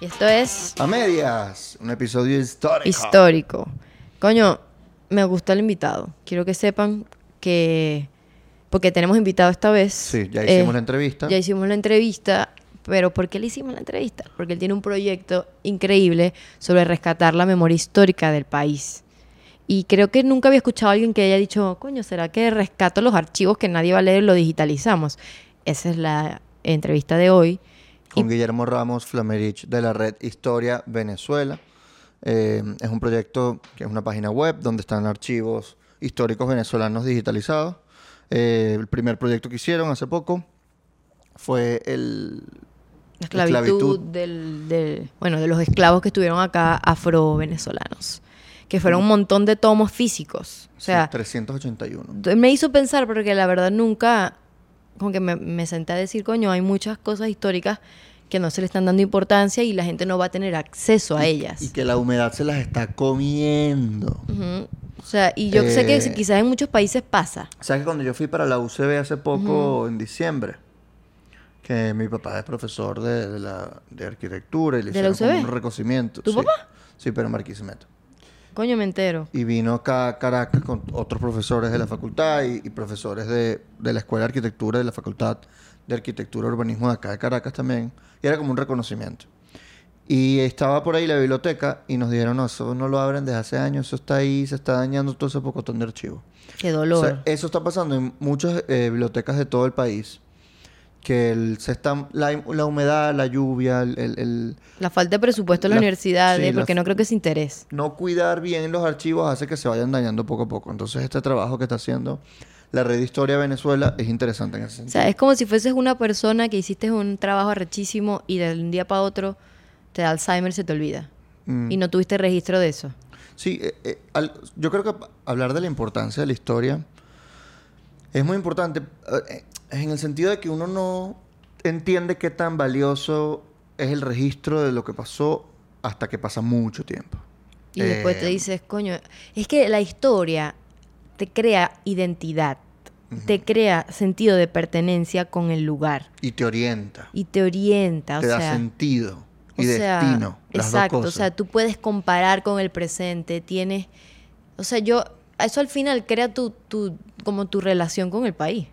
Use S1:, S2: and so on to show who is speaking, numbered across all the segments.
S1: Y esto es
S2: A medias, un episodio histórico.
S1: histórico. Coño, me gusta el invitado. Quiero que sepan que. Porque tenemos invitado esta vez.
S2: Sí, ya hicimos
S1: Eh,
S2: la entrevista.
S1: Ya hicimos la entrevista. Pero ¿por qué le hicimos la entrevista? Porque él tiene un proyecto increíble sobre rescatar la memoria histórica del país. Y creo que nunca había escuchado a alguien que haya dicho, coño, ¿será que rescato los archivos que nadie va a leer y lo digitalizamos? Esa es la entrevista de hoy.
S2: Con Guillermo Ramos Flamerich de la red Historia Venezuela. Eh, es un proyecto que es una página web donde están archivos históricos venezolanos digitalizados. Eh, el primer proyecto que hicieron hace poco fue el...
S1: La esclavitud,
S2: Esclavitud.
S1: Del, del- bueno, de los esclavos que estuvieron acá afro-venezolanos. Que fueron un montón de tomos físicos. O sea,
S2: sí, 381.
S1: me hizo pensar porque la verdad nunca, como que me, me senté a decir, coño, hay muchas cosas históricas que no se le están dando importancia y la gente no va a tener acceso a ellas.
S2: Y que la humedad se las está comiendo.
S1: O sea, y yo sé que
S2: Eh,
S1: quizás en muchos países pasa.
S2: ¿Sabes que cuando yo fui para la UCB hace poco, en diciembre, que mi papá es profesor de, de la, de arquitectura y le
S1: ¿De la
S2: hicieron como
S1: UCB?
S2: un reconocimiento.
S1: ¿Tu
S2: sí.
S1: papá?
S2: Sí, pero en Barquisimeto.
S1: Coño, me entero.
S2: Y vino acá a Caracas con otros profesores de la facultad y, y profesores de, de la Escuela de Arquitectura de la Facultad de Arquitectura y Urbanismo de acá de Caracas también. Y era como un reconocimiento. Y estaba por ahí la biblioteca y nos dijeron, no, eso no lo abren desde hace años, eso está ahí, se está dañando todo ese pocotón de archivos.
S1: Qué
S2: O
S1: dolor.
S2: sea, eso está pasando en muchas eh, bibliotecas de todo el país. Que el- se está, la, la humedad, la lluvia, el,
S1: la falta de presupuesto en las
S2: la-
S1: universidades,
S2: sí, la-
S1: porque no creo que es interés.
S2: no cuidar bien los archivos hace que se vayan dañando poco a poco. Entonces este trabajo que está haciendo la Red Historia Venezuela es interesante en ese
S1: O
S2: sentido.
S1: sea, es como si fueses una persona que hiciste un trabajo arrechísimo y de un día para otro te da Alzheimer y se te olvida.
S2: Mm.
S1: Y no tuviste registro de eso.
S2: Sí, eh, eh, al- yo creo que hablar de la importancia de la historia es muy importante eh, en el sentido de que uno no entiende qué tan valioso es el registro de lo que pasó hasta que pasa mucho tiempo.
S1: Y después te
S2: Eh,
S1: dices, coño, es que la historia te crea identidad, te crea sentido de pertenencia con el lugar
S2: Y te orienta,
S1: y te orienta.
S2: te
S1: o
S2: da
S1: sea,
S2: sentido y
S1: o sea,
S2: destino. Las
S1: exacto,
S2: dos
S1: o sea, tú puedes comparar con el presente, tienes, o sea, yo, eso al final crea tu, tu, como tu relación con el país,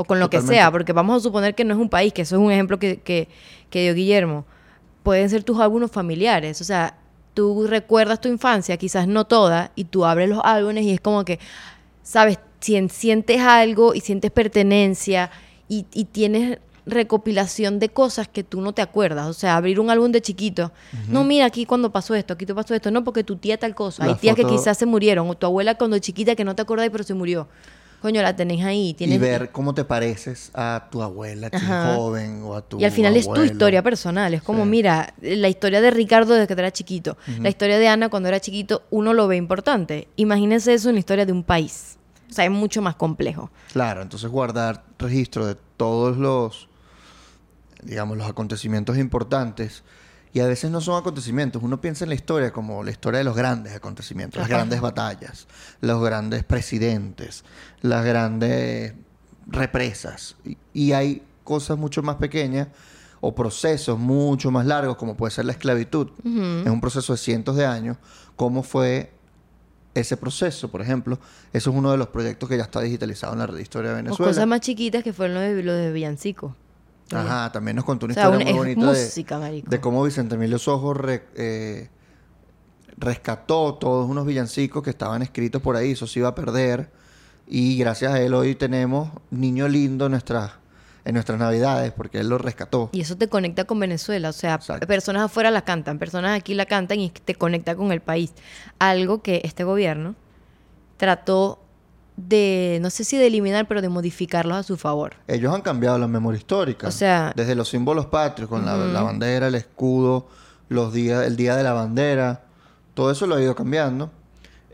S1: o con lo que sea, porque vamos a suponer que no es un país, que eso es un ejemplo que, que, que dio Guillermo, pueden ser tus álbumes familiares, o sea, tú recuerdas tu infancia, quizás no toda, y tú abres los álbumes y es como que, sabes, Sien- sientes algo y sientes pertenencia y, y tienes recopilación de cosas que tú no te acuerdas. O sea, abrir un álbum de chiquito. No, mira, aquí cuando pasó esto, aquí te pasó esto. No, porque tu tía tal cosa.
S2: La
S1: Hay tías que quizás se murieron. O tu abuela cuando chiquita que no te acordáis, pero se murió. Coño, la tenés ahí. Tienes...
S2: Y ver cómo te pareces a tu abuela, es
S1: Ajá.
S2: joven, o a tu
S1: Y al final es tu historia personal. Es como,
S2: Sí.
S1: mira, la historia de Ricardo desde que era chiquito. La historia de Ana cuando era chiquito, uno lo ve importante. Imagínense eso en la historia de un país. O sea, es mucho más complejo.
S2: Claro, entonces guardar registro de todos los, digamos, los acontecimientos importantes. Y a veces no son acontecimientos. Uno piensa en la historia como la historia de los grandes acontecimientos, las grandes batallas, los grandes presidentes, las grandes represas. Y, y hay cosas mucho más pequeñas o procesos mucho más largos, como puede ser la esclavitud. Es un proceso de cientos de años. ¿Cómo fue ese proceso, por ejemplo? Eso es uno de los proyectos que ya está digitalizado en la red de Historia de
S1: O
S2: Venezuela.
S1: cosas más chiquitas que fueron lo de, lo de Villancico.
S2: Ajá, también nos contó una
S1: O sea,
S2: historia
S1: un-
S2: muy bonita de-
S1: música, marico.
S2: de, cómo Vicente Emilio Sojo re- eh, rescató todos unos villancicos que estaban escritos por ahí, eso se iba a perder. Y gracias a él hoy tenemos Niño Lindo en nuestras, en nuestras navidades, porque él lo rescató.
S1: Y eso te conecta con Venezuela. O sea,
S2: Exacto.
S1: personas afuera la cantan, personas aquí la cantan y te conecta con el país. Algo que este gobierno trató de, no sé si de eliminar, pero de modificarlos a su favor.
S2: Ellos han cambiado la memoria histórica.
S1: O sea-
S2: desde los símbolos patrios, con la, la bandera, el escudo, los días, el día de la bandera, todo eso lo ha ido cambiando.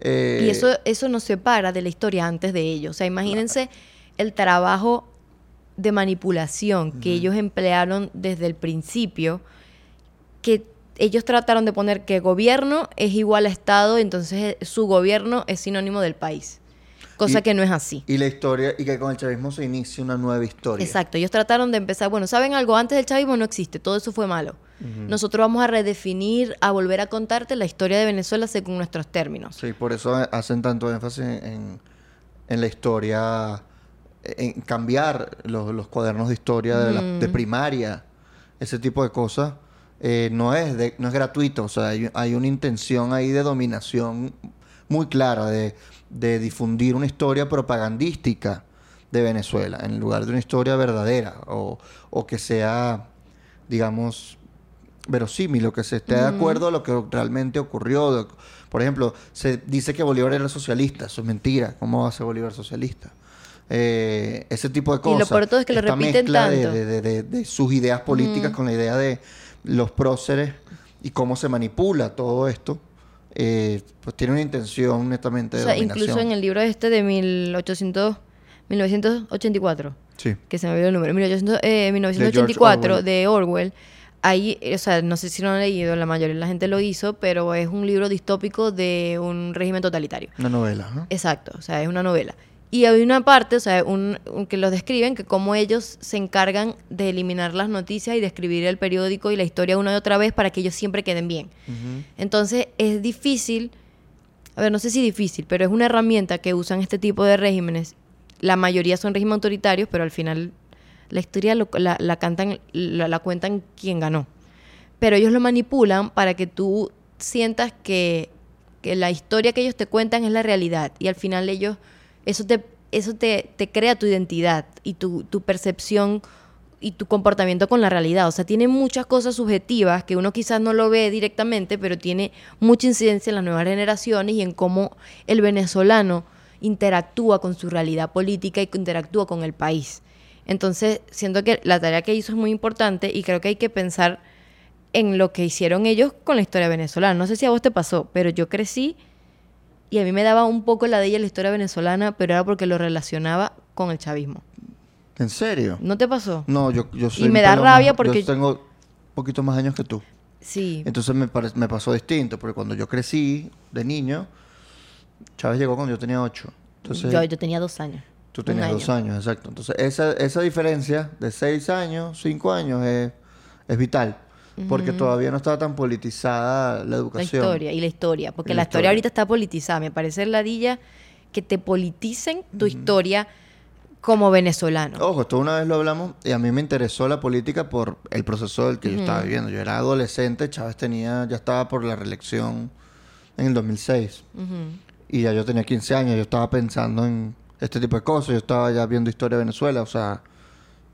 S2: Eh,
S1: Y eso, eso nos separa de la historia antes de ellos. O sea, imagínense el trabajo de manipulación que ellos emplearon desde el principio, que ellos trataron de poner que gobierno es igual a Estado, entonces su gobierno es sinónimo del país. Cosa
S2: Y-
S1: que no es así.
S2: Y la historia, y que con el chavismo se inicia una nueva historia.
S1: Exacto, ellos trataron de empezar, bueno, ¿saben algo? Antes del chavismo no existe, todo eso fue malo. nosotros vamos a redefinir, a volver a contarte la historia de Venezuela según nuestros términos.
S2: Sí, por eso hacen tanto énfasis en, en la historia, en cambiar los, los cuadernos de historia de, la- de primaria, ese tipo de cosas. eh, no, es de- no es gratuito, o sea, hay, hay una intención ahí de dominación muy clara de, de difundir una historia propagandística de Venezuela en lugar de una historia verdadera o, o que sea, digamos, verosímil o que se esté de acuerdo a lo que realmente ocurrió. Por ejemplo, se dice que Bolívar era socialista, eso es mentira. ¿Cómo va a ser Bolívar socialista? Eh, ese tipo de
S1: Y lo
S2: cosas.
S1: peor de todo es que lo
S2: Esta
S1: repiten
S2: mezcla
S1: tanto.
S2: De, de- de- de sus ideas políticas con la idea de los próceres y cómo se manipula todo esto, eh, pues tiene una intención netamente
S1: O
S2: de
S1: sea,
S2: dominación.
S1: incluso en el libro este de 1800, 1984,
S2: Sí.
S1: que se me olvidó el número, 1800, eh,
S2: George
S1: 1984
S2: Orwell.
S1: de Orwell. Ahí, o sea, no sé si lo han leído, la mayoría de la gente lo hizo, pero es un libro distópico de un régimen totalitario.
S2: Una novela, ¿no?
S1: Exacto, o sea, es una novela. Y hay una parte, o sea, un, un- que los describen, que como ellos se encargan de eliminar las noticias y de escribir el periódico y la historia una y otra vez para que ellos siempre queden bien. Entonces es difícil, a ver, no sé si difícil, pero es una herramienta que usan este tipo de regímenes. La mayoría son regímenes autoritarios, pero al final la historia lo- la, la cantan, la, la cuentan quien ganó. Pero ellos lo manipulan para que tú sientas que, que la historia que ellos te cuentan es la realidad. Y al final ellos, eso te, eso te, te crea tu identidad y tu, tu percepción y tu comportamiento con la realidad. O sea, tiene muchas cosas subjetivas que uno quizás no lo ve directamente, pero tiene mucha incidencia en las nuevas generaciones y en cómo el venezolano interactúa con su realidad política y interactúa con el país. Entonces, siento que la tarea que hizo es muy importante y creo que hay que pensar en lo que hicieron ellos con la historia venezolana. No sé si a vos te pasó, pero yo crecí y a mí me daba un poco la de ella la historia venezolana, pero era porque lo relacionaba con el chavismo.
S2: ¿En serio?
S1: ¿No te pasó?
S2: No, yo, yo soy
S1: Y me da rabia
S2: más-
S1: porque-
S2: Yo tengo un poquito más años que tú.
S1: Sí.
S2: Entonces me, me pasó distinto, porque cuando yo crecí de niño, Chávez llegó cuando yo tenía ocho. Entonces,
S1: yo, yo tenía dos años.
S2: tú tenías dos
S1: año.
S2: años, exacto. Entonces esa, esa diferencia de seis años, cinco años es, es vital, porque todavía no estaba tan politizada la
S1: La
S2: educación.
S1: historia y la historia, porque la,
S2: la
S1: historia ahorita está politizada. Me parece ladilla que te politicen tu historia como venezolano.
S2: Ojo, esto una vez lo hablamos y a mí me interesó la política por el proceso del que yo estaba viviendo. Yo era adolescente, Chávez tenía, ya estaba por la reelección en el 2006. Y ya yo tenía 15 años, yo estaba pensando en este tipo de cosas, yo estaba ya viendo historia de Venezuela, o sea,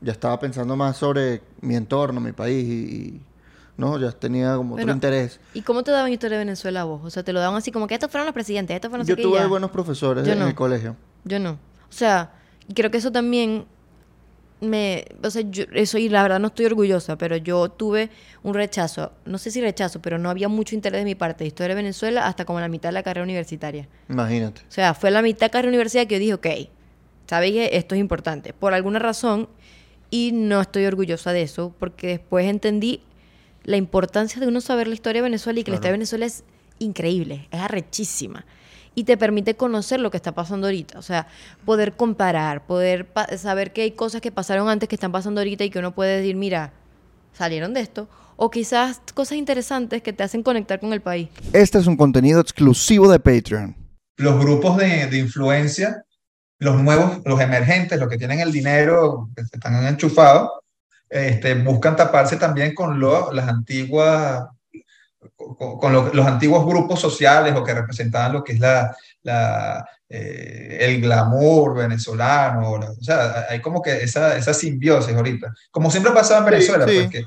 S2: ya estaba pensando más sobre mi entorno, mi país y, no, ya tenía como
S1: Bueno,
S2: otro interés.
S1: ¿Y cómo te daban historia de Venezuela a vos? O sea, te lo daban así como que estos fueron los presidentes, estos fueron no
S2: yo tuve
S1: ya.
S2: buenos profesores en el colegio.
S1: Yo no. O sea, creo que eso también me, o sea, yo, eso y la verdad no estoy orgullosa, pero yo tuve un rechazo, no sé si rechazo, pero no había mucho interés de mi parte de historia de Venezuela hasta como la mitad de la carrera universitaria.
S2: Imagínate.
S1: O sea, fue la mitad de carrera universitaria que yo dije, ok, sabéis que esto es importante, por alguna razón, y no estoy orgullosa de eso, porque después entendí la importancia de uno saber la historia de Venezuela y que la
S2: Claro.
S1: historia de Venezuela es increíble, es arrechísima. Y te permite conocer lo que está pasando ahorita. O sea, poder comparar, poder pa- saber que hay cosas que pasaron antes que están pasando ahorita y que uno puede decir, mira, salieron de esto. O quizás cosas interesantes que te hacen conectar con el país.
S2: Este es un contenido exclusivo de Patreon.
S3: los grupos de, de influencia, los nuevos, los emergentes, los que tienen el dinero, que están enchufados, este, buscan taparse también con lo- las antiguas, con, con lo- los antiguos grupos sociales o que representaban lo que es la, la, eh, el glamour venezolano. la- o sea, hay como que esa, esa simbiosis ahorita. Como siempre ha pasado en
S2: Sí,
S3: Venezuela,
S2: sí.
S3: pues, que,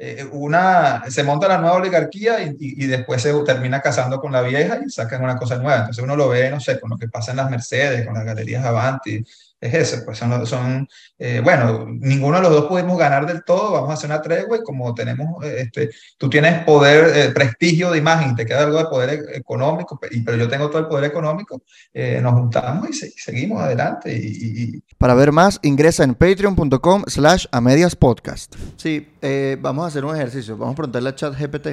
S3: eh, una, se monta la nueva oligarquía y, y- y después se termina casando con la vieja y sacan una cosa nueva. Entonces uno lo ve, no sé, con lo que pasa en las Mercedes, con las galerías Avanti, es eso, pues son, son eh, bueno, ninguno de los dos pudimos ganar del todo, vamos a hacer una tregua y como tenemos, eh, este, tú tienes poder, eh, prestigio de imagen, te queda algo de poder e- económico, y- pero yo tengo todo el poder económico, eh, nos juntamos y, se- y seguimos adelante y- y- y,
S2: Para ver más, ingresa en patreon.com slash a medias podcast. Sí, eh, vamos a hacer un ejercicio. Vamos a preguntarle a ChatGPT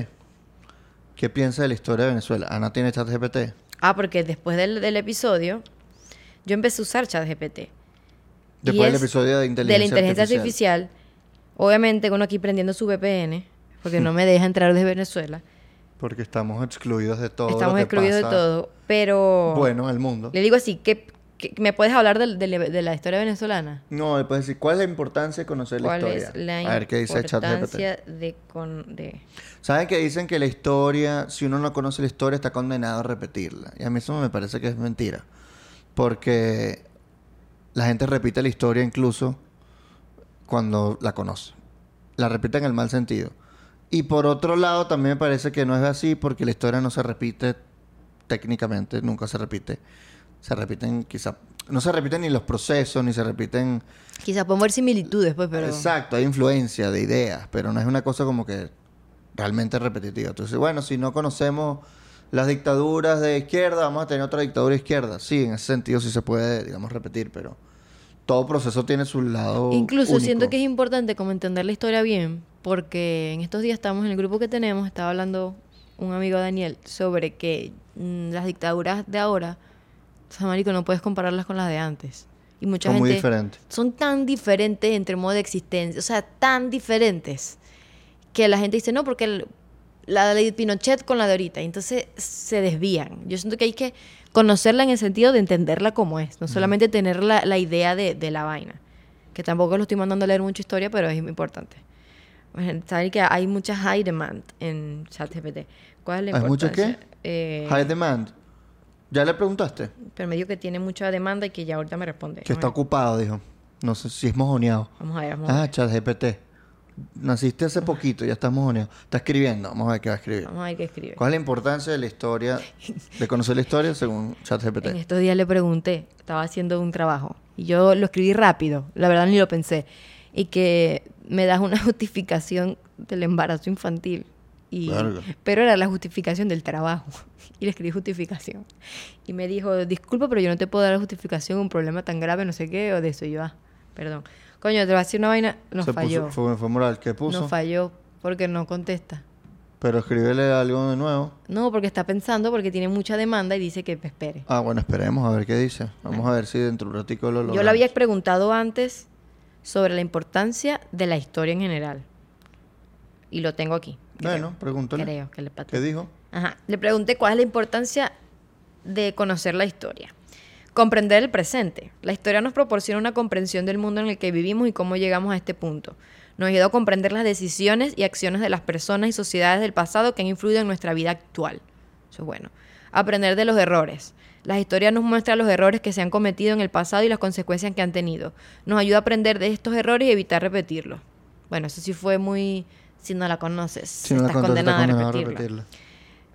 S2: qué piensa de la historia de Venezuela. Ana tiene ChatGPT.
S1: Ah, porque después del, del episodio, yo empecé a usar ChatGPT.
S2: Después del episodio de inteligencia,
S1: de la inteligencia artificial. Obviamente, uno aquí prendiendo su VPN, porque no me deja entrar desde Venezuela.
S2: Porque estamos excluidos de todo. lo
S1: Estamos
S2: que
S1: excluidos de todo. Pero
S2: Bueno, el mundo.
S1: le digo así, ¿qué, qué- me puedes hablar de, la historia venezolana?
S2: No, le puedes decir, ¿cuál es la importancia de conocer la
S1: ¿Cuál
S2: historia?
S1: es la
S2: A ver qué dice ChatGPT.
S1: importancia de, con, de...
S2: ¿Saben que dicen que la historia, si uno no conoce la historia, está condenado a repetirla? Y a mí eso me parece que es mentira. Porque la gente repite la historia incluso cuando la conoce. La repite en el mal sentido. Y por otro lado, también me parece que no es así porque la historia no se repite técnicamente, nunca se repite. Se repiten quizá... No se repiten ni los procesos, ni se repiten...
S1: Quizás podemos ver similitudes, pues, pero...
S2: Exacto, hay influencia de ideas, pero no es una cosa como que realmente repetitiva. Entonces, bueno, si no conocemos las dictaduras de izquierda, vamos a tener otra dictadura izquierda. Sí, en ese sentido sí se puede, digamos, repetir, pero todo proceso tiene su lado.
S1: Incluso
S2: único.
S1: siento que es importante como entender la historia bien, porque en estos días estamos en el grupo que tenemos, estaba hablando un amigo Daniel sobre que mm, las dictaduras de ahora, o sea, marico, no puedes compararlas con las de antes. Y mucha
S2: Son
S1: gente
S2: muy diferentes.
S1: son tan diferentes entre modo de existencia, o sea, tan diferentes que la gente dice, no, porque el- la de Pinochet con la de ahorita, entonces se desvían. Yo siento que hay que conocerla en el sentido de entenderla como es, no solamente tener la, la idea de, de la vaina, que tampoco lo estoy mandando a leer mucha historia, pero es importante. Saben que hay mucha high demand en ChatGPT. ¿Cuál es la
S2: ¿Hay mucha
S1: importancia? Eh,
S2: High demand. ¿Ya le preguntaste?
S1: pero me dijo que tiene mucha demanda y que ya ahorita me responde.
S2: Que está ocupado, dijo. No sé si es mojoneado.
S1: Vamos a ver, vamos a ver.
S2: Ah, ChatGPT. Naciste hace poquito, ya estás mojoneado. Está escribiendo. Vamos a ver qué va a escribir.
S1: Vamos a ver qué escribe.
S2: ¿Cuál es la importancia de la historia, de conocer la historia según ChatGPT?
S1: En estos días le pregunté, estaba haciendo un trabajo y yo lo escribí rápido, la verdad ni lo pensé, y que me das una justificación del embarazo infantil. Y,
S2: Verga.
S1: pero era la justificación del trabajo. Y le escribí justificación. Y me dijo, disculpa, pero yo no te puedo dar la justificación un problema tan grave, no sé qué, o de eso. Y yo, ah, perdón. Coño, te voy a decir una vaina, nos
S2: Se
S1: falló.
S2: puso- fue, fue moral. ¿Qué puso?
S1: Nos falló porque no contesta.
S2: Pero escríbele algo de nuevo.
S1: No, porque está pensando, porque tiene mucha demanda y dice que espere.
S2: Ah, bueno, esperemos a ver qué dice. Vamos a ver si dentro de un ratico lo
S1: Yo
S2: logramos.
S1: le había preguntado antes sobre la importancia de la historia en general. Y lo tengo aquí. creo.
S2: Bueno, pregúntale.
S1: Creo que le.
S2: ¿Qué dijo?
S1: Ajá. Le pregunté cuál es la importancia de conocer la historia. Comprender el presente. La historia nos proporciona una comprensión del mundo en el que vivimos y cómo llegamos a este punto. Nos ayuda a comprender las decisiones y acciones de las personas y sociedades del pasado que han influido en nuestra vida actual. Eso es bueno. Aprender de los errores. La historia nos muestra los errores que se han cometido en el pasado y las consecuencias que han tenido. Nos ayuda a aprender de estos errores y evitar repetirlos. Bueno, eso sí fue muy... Si no la conoces,
S2: Si no la
S1: estás condenada a repetirla.
S2: repetirla.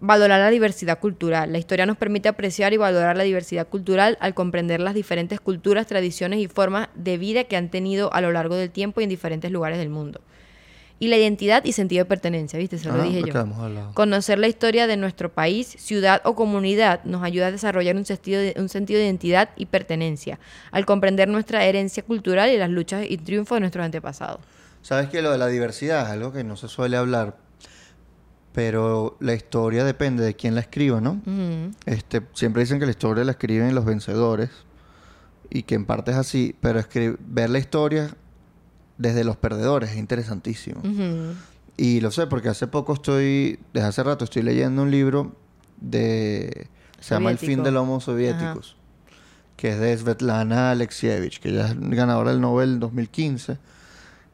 S1: Valorar la diversidad cultural. La historia nos permite apreciar y valorar la diversidad cultural al comprender las diferentes culturas, tradiciones y formas de vida que han tenido a lo largo del tiempo y en diferentes lugares del mundo. Y la identidad y sentido de pertenencia, ¿viste? Se lo
S2: Ah,
S1: dije yo. Conocer la historia de nuestro país, ciudad o comunidad nos ayuda a desarrollar un sentido, de, un sentido de identidad y pertenencia, al comprender nuestra herencia cultural y las luchas y triunfos de nuestros antepasados.
S2: Sabes que lo de la diversidad es algo que no se suele hablar, pero la historia depende de quién la escriba, ¿no? Este, siempre dicen que la historia la escriben los vencedores y que en parte es así, pero ver la historia desde los perdedores es interesantísimo. Y lo sé porque hace poco estoy, desde hace rato estoy leyendo un libro de, se llama El fin
S1: Soviético.
S2: del Homo Soviéticos, que es de Svetlana Alexievich, que ella es ganadora del Nobel 2015.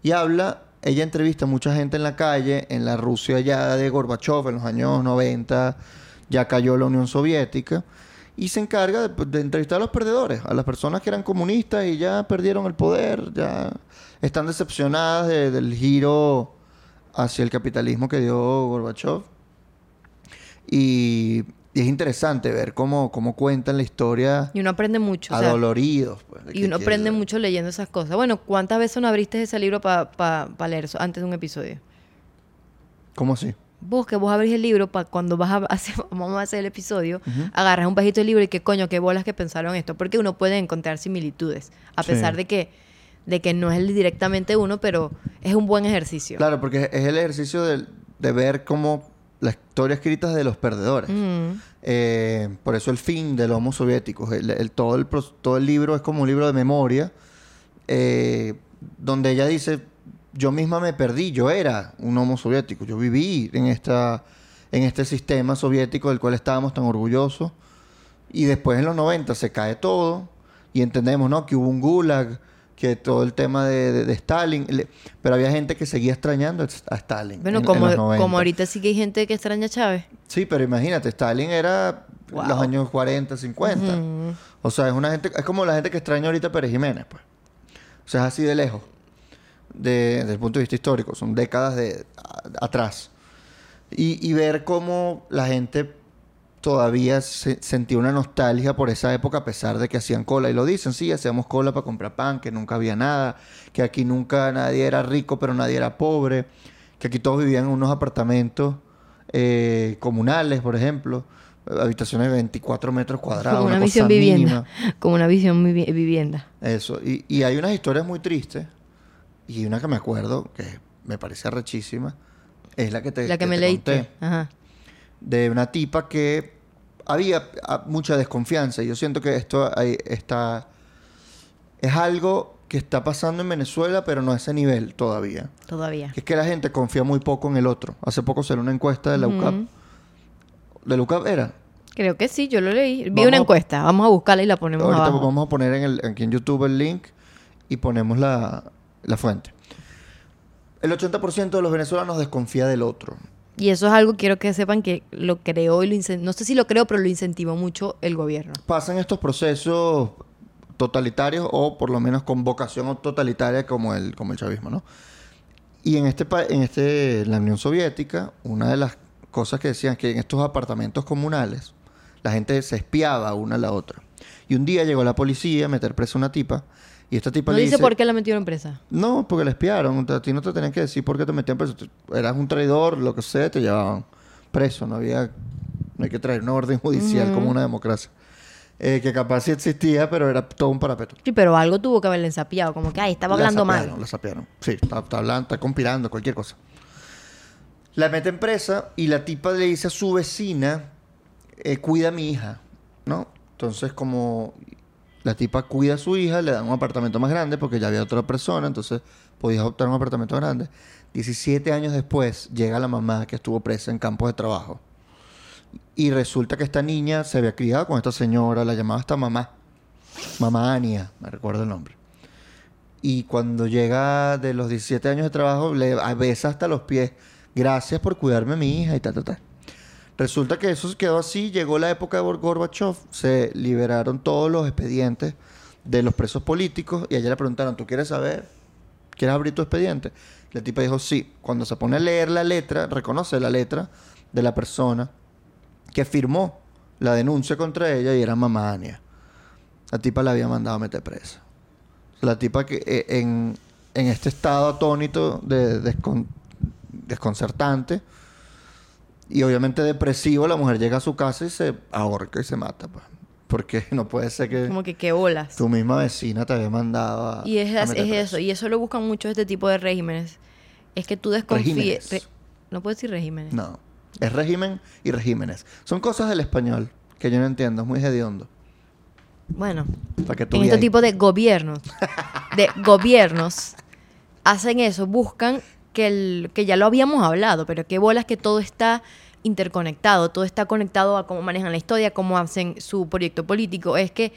S2: Y habla, ella entrevista a mucha gente en la calle, en la Rusia ya de Gorbachev, en los años 90, ya cayó la Unión Soviética, y se encarga de, entrevistar a los perdedores, a las personas que eran comunistas y ya perdieron el poder, ya están decepcionadas de- del giro hacia el capitalismo que dio Gorbachev. Y, y es interesante ver cómo, cómo cuentan la historia
S1: Y uno aprende mucho.
S2: adoloridos. pues,
S1: Y uno aprende mucho leyendo esas cosas. Bueno, ¿cuántas veces no abriste ese libro para leer eso antes de un episodio?
S2: ¿Cómo así?
S1: Vos que vos abrís el libro para cuando vas a hacer, vamos a hacer el episodio, agarras un bajito del libro y qué coño, qué bolas que pensaron esto. Porque uno puede encontrar similitudes, a
S2: Sí.
S1: pesar de que, de que no es el directamente uno, pero es un buen ejercicio.
S2: Claro, porque es el ejercicio de, de ver cómo la historia escrita es de los perdedores.
S1: Ujú.
S2: Eh, por eso el fin del Homo Soviético. El, el- todo, el, todo el libro es como un libro de memoria, eh, donde ella dice, yo misma me perdí, yo era un homo soviético, yo viví en, esta, en este sistema soviético del cual estábamos tan orgullosos. Y después en los 90 se cae todo y entendemos, ¿no? Que hubo un gulag, que todo el tema de, de- de Stalin, le- pero había gente que seguía extrañando a Stalin.
S1: Bueno,
S2: en- en
S1: como,
S2: los 90.
S1: como ahorita sí que hay gente que extraña a Chávez.
S2: Sí, pero imagínate, Stalin era
S1: Wow.
S2: los años 40, 50.
S1: Ujú.
S2: O sea, es una gente, es como la gente que extraña ahorita a Pérez Jiménez, pues. O sea, es así de lejos. De- desde el punto de vista histórico. Son décadas de a- atrás. Y, y ver cómo la gente todavía se- sentía una nostalgia por esa época a pesar de que hacían cola. Y lo dicen, sí, hacíamos cola para comprar pan, que nunca había nada, que aquí nunca nadie era rico, pero nadie era pobre, que aquí todos vivían en unos apartamentos eh, comunales, por ejemplo, habitaciones de 24 metros cuadrados.
S1: Como una
S2: cosa
S1: visión vivienda.
S2: mínima.
S1: Como una visión vivi- vivienda.
S2: Eso. Y, y hay unas historias muy tristes. Y una que me acuerdo, que me parece rechísima, es la que te,
S1: La que me
S2: te
S1: leíste. Ajá.
S2: De una tipa que había ah, mucha desconfianza. Y yo siento que esto ahí está... Es algo que está pasando en Venezuela, pero no a ese nivel todavía.
S1: Todavía.
S2: Es que la gente confía muy poco en el otro. Hace poco salió una encuesta de la UCAP.
S1: Ujú.
S2: ¿De la UCAP era?
S1: Creo que sí, yo lo leí. Vi una encuesta. Vamos a buscarla y la ponemos
S2: Ahorita
S1: abajo.
S2: vamos a poner en el, aquí en YouTube el link y ponemos la, la fuente. El 80% de los venezolanos desconfía del otro.
S1: Y eso es algo, quiero que sepan que lo creó y lo No sé si lo creo, pero lo incentivó mucho el gobierno.
S2: Pasan estos procesos totalitarios o por lo menos con vocación totalitaria como el, como el chavismo, ¿no? Y en este, en este, la Unión Soviética, una de las cosas que decían que en estos apartamentos comunales la gente se espiaba una a la otra. Y un día llegó la policía a meter presa a una tipa y esta tipa
S1: No
S2: le
S1: dice
S2: dice...
S1: por qué la metieron presa.
S2: No, porque la espiaron. A ti no te tenían que decir por qué te metían preso. Eras un traidor, lo que sea, te llevaban preso. No había... No hay que traer una orden judicial como una democracia. Eh, que capaz sí existía, pero era todo un parapeto.
S1: Sí, pero algo tuvo que haberle ensapiado. Como que, ay, estaba
S2: La
S1: hablando
S2: sapearon,
S1: mal.
S2: La sapearon. Sí, está, está hablando, está conspirando, cualquier cosa. La meten presa y la tipa le dice a su vecina, eh, cuida a mi hija, ¿no? Entonces, como la tipa cuida a su hija, le dan un apartamento más grande porque ya había otra persona, entonces podías optar un apartamento grande. 17 años después llega la mamá que estuvo presa en campos de trabajo. Y resulta que esta niña se había criado con esta señora, la llamaba hasta mamá. Mamá Ania, me recuerdo el nombre. Y cuando llega de los 17 años de trabajo, le besa hasta los pies. Gracias por cuidarme a mi hija y tal, tal, tal. Resulta que eso quedó así. Llegó la época de Gor- Gorbachev. Se liberaron todos los expedientes de los presos políticos. Y a ella le preguntaron, ¿tú quieres saber? ¿Quieres abrir tu expediente? La tipa dijo, sí. Cuando se pone a leer la letra, reconoce la letra de la persona que firmó la denuncia contra ella y era mamá Ania. La tipa la había mandado a meter presa. La tipa que eh, en, en este estado atónito de descon- desconcertante y obviamente depresivo, la mujer llega a su casa y se ahorca y se mata. Pues. Porque no puede ser que
S1: Como que qué bolas.
S2: tu misma vecina te había mandado a.
S1: Y es,
S2: a
S1: es eso. Y eso lo buscan mucho este tipo de regímenes. Es que tú desconfíes. Re- no puedo decir regímenes.
S2: No. Es régimen y regímenes. Son cosas del español que yo no entiendo. Es muy hediondo.
S1: Bueno,
S2: Para que tú
S1: en este tipo de gobiernos, de gobiernos, hacen eso, buscan que, el, que ya lo habíamos hablado, pero qué bolas que todo está interconectado, todo está conectado a cómo manejan la historia, cómo hacen su proyecto político. Es que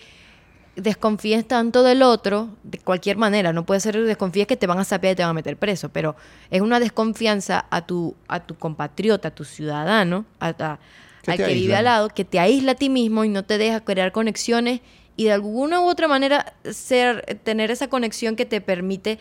S1: desconfíes tanto del otro, de cualquier manera, no puede ser desconfíes que te van a sapear y te van a meter preso, pero es una desconfianza a tu, a tu compatriota, a tu ciudadano, a, a-
S2: Que
S1: al que vive al lado, que te aísla a ti mismo y no te deja crear conexiones y de alguna u otra manera ser, tener esa conexión que te permite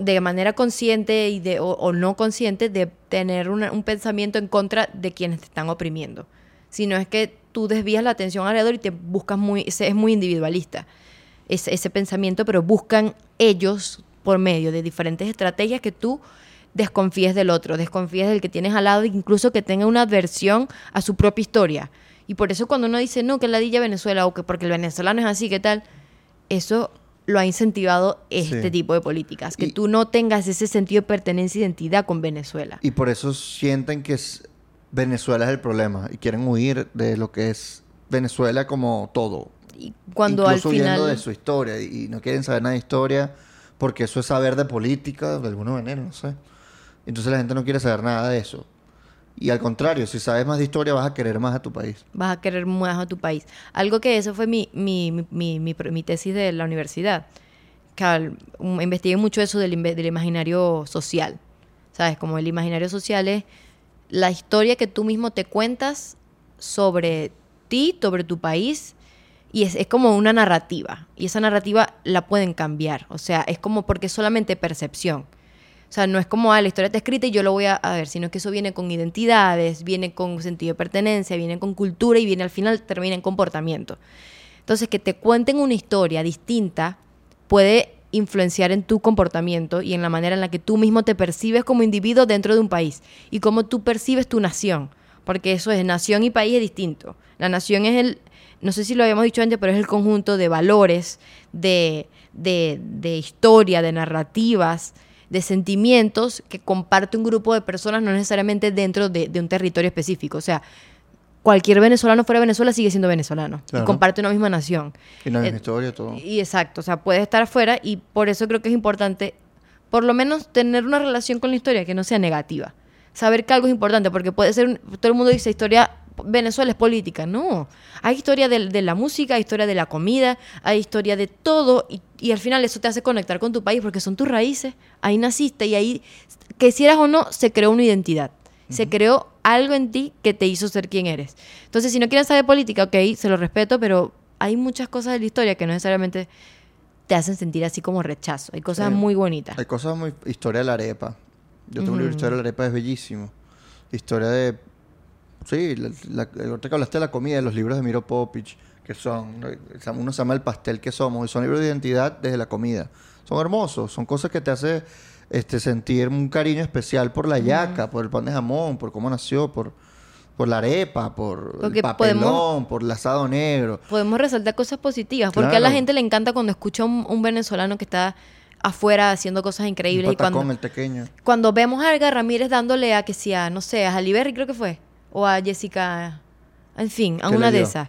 S1: de manera consciente y de, o, no consciente de tener un pensamiento en contra de quienes te están oprimiendo. Sino es que tú desvías la atención alrededor y te buscas muy, es muy individualista ese, pensamiento, pero buscan ellos por medio de diferentes estrategias que tú desconfíes del otro, desconfíes del que tienes al lado, incluso que tenga una adversión a su propia historia. Y por eso cuando uno dice, no, que ladilla Venezuela o que porque el venezolano es así, ¿qué tal? Eso lo ha incentivado este
S2: Sí.
S1: tipo de políticas, que
S2: Y-
S1: tú no tengas ese sentido de pertenencia e identidad con Venezuela.
S2: Y por eso sienten que es- Venezuela es el problema y quieren huir de lo que es Venezuela como todo.
S1: Y cuando
S2: Incluso
S1: al final...
S2: de su historia y, y no quieren saber nada de historia porque eso es saber de política, de alguna manera, no sé. Entonces la gente no quiere saber nada de eso. Y al contrario, si sabes más de historia, vas a querer más a tu país.
S1: Vas a querer más a tu país. Algo que eso fue mi, mi, mi, mi, tesis de la universidad. Que um, investigué mucho eso del, del imaginario social. ¿Sabes? Como el imaginario social es la historia que tú mismo te cuentas sobre ti, sobre tu país. Y es, es como una narrativa. Y esa narrativa la pueden cambiar. O sea, es como porque es solamente percepción. O sea, no es como, ah, la historia está escrita y yo lo voy a, a ver, sino que eso viene con identidades, viene con sentido de pertenencia, viene con cultura y viene al final termina en comportamiento. Entonces, que te cuenten una historia distinta puede influenciar en tu comportamiento y en la manera en la que tú mismo te percibes como individuo dentro de un país y cómo tú percibes tu nación. Porque eso es, nación y país es distinto. La nación es el, no sé si lo habíamos dicho antes, pero es el conjunto de valores, de, de, de historia, de narrativas, de sentimientos que comparte un grupo de personas, no necesariamente dentro de, de un territorio específico. O sea, cualquier venezolano fuera de Venezuela sigue siendo venezolano
S2: Claro.
S1: y comparte una misma nación.
S2: Y la misma
S1: Eh,
S2: historia, todo.
S1: Y exacto, o sea, puede estar afuera y por eso creo que es importante, por lo menos, tener una relación con la historia que no sea negativa. Saber que algo es importante, porque puede ser, un- todo el mundo dice historia, Venezuela es política. No, hay historia de, de la música, hay historia de la comida, hay historia de todo y, y al final eso te hace conectar con tu país porque son tus raíces, ahí naciste y ahí, que quisieras o no, se creó una identidad. Se creó algo en ti que te hizo ser quien eres. Entonces, si no quieren saber política, ok, se lo respeto, pero hay muchas cosas de la historia que no necesariamente te hacen sentir así como rechazo. Hay cosas
S2: Sí.
S1: muy bonitas.
S2: Hay cosas muy... Historia de la arepa. Yo tengo un libro de historia de la arepa, es bellísimo. Historia de... Sí, la, la- ahorita que hablaste de la comida, de los libros de Miro Popich, que son... Uno se llama El pastel que somos, y son libros de identidad desde la comida. Son hermosos, son cosas que te hace este, sentir un cariño especial por la yaca, por el pan de jamón, por cómo nació, por, por la arepa, por
S1: Porque
S2: el papelón,
S1: podemos-
S2: por el asado negro.
S1: Podemos resaltar cosas positivas, porque a la gente le encanta cuando escucha un, un venezolano que está afuera haciendo cosas increíbles y cuando,
S2: patacón, el pequeño.
S1: cuando vemos a Edgar Ramírez dándole a que sea, no sé, a Halle creo que fue, o a Jessica, en fin, a
S2: ¿Qué
S1: una de esas.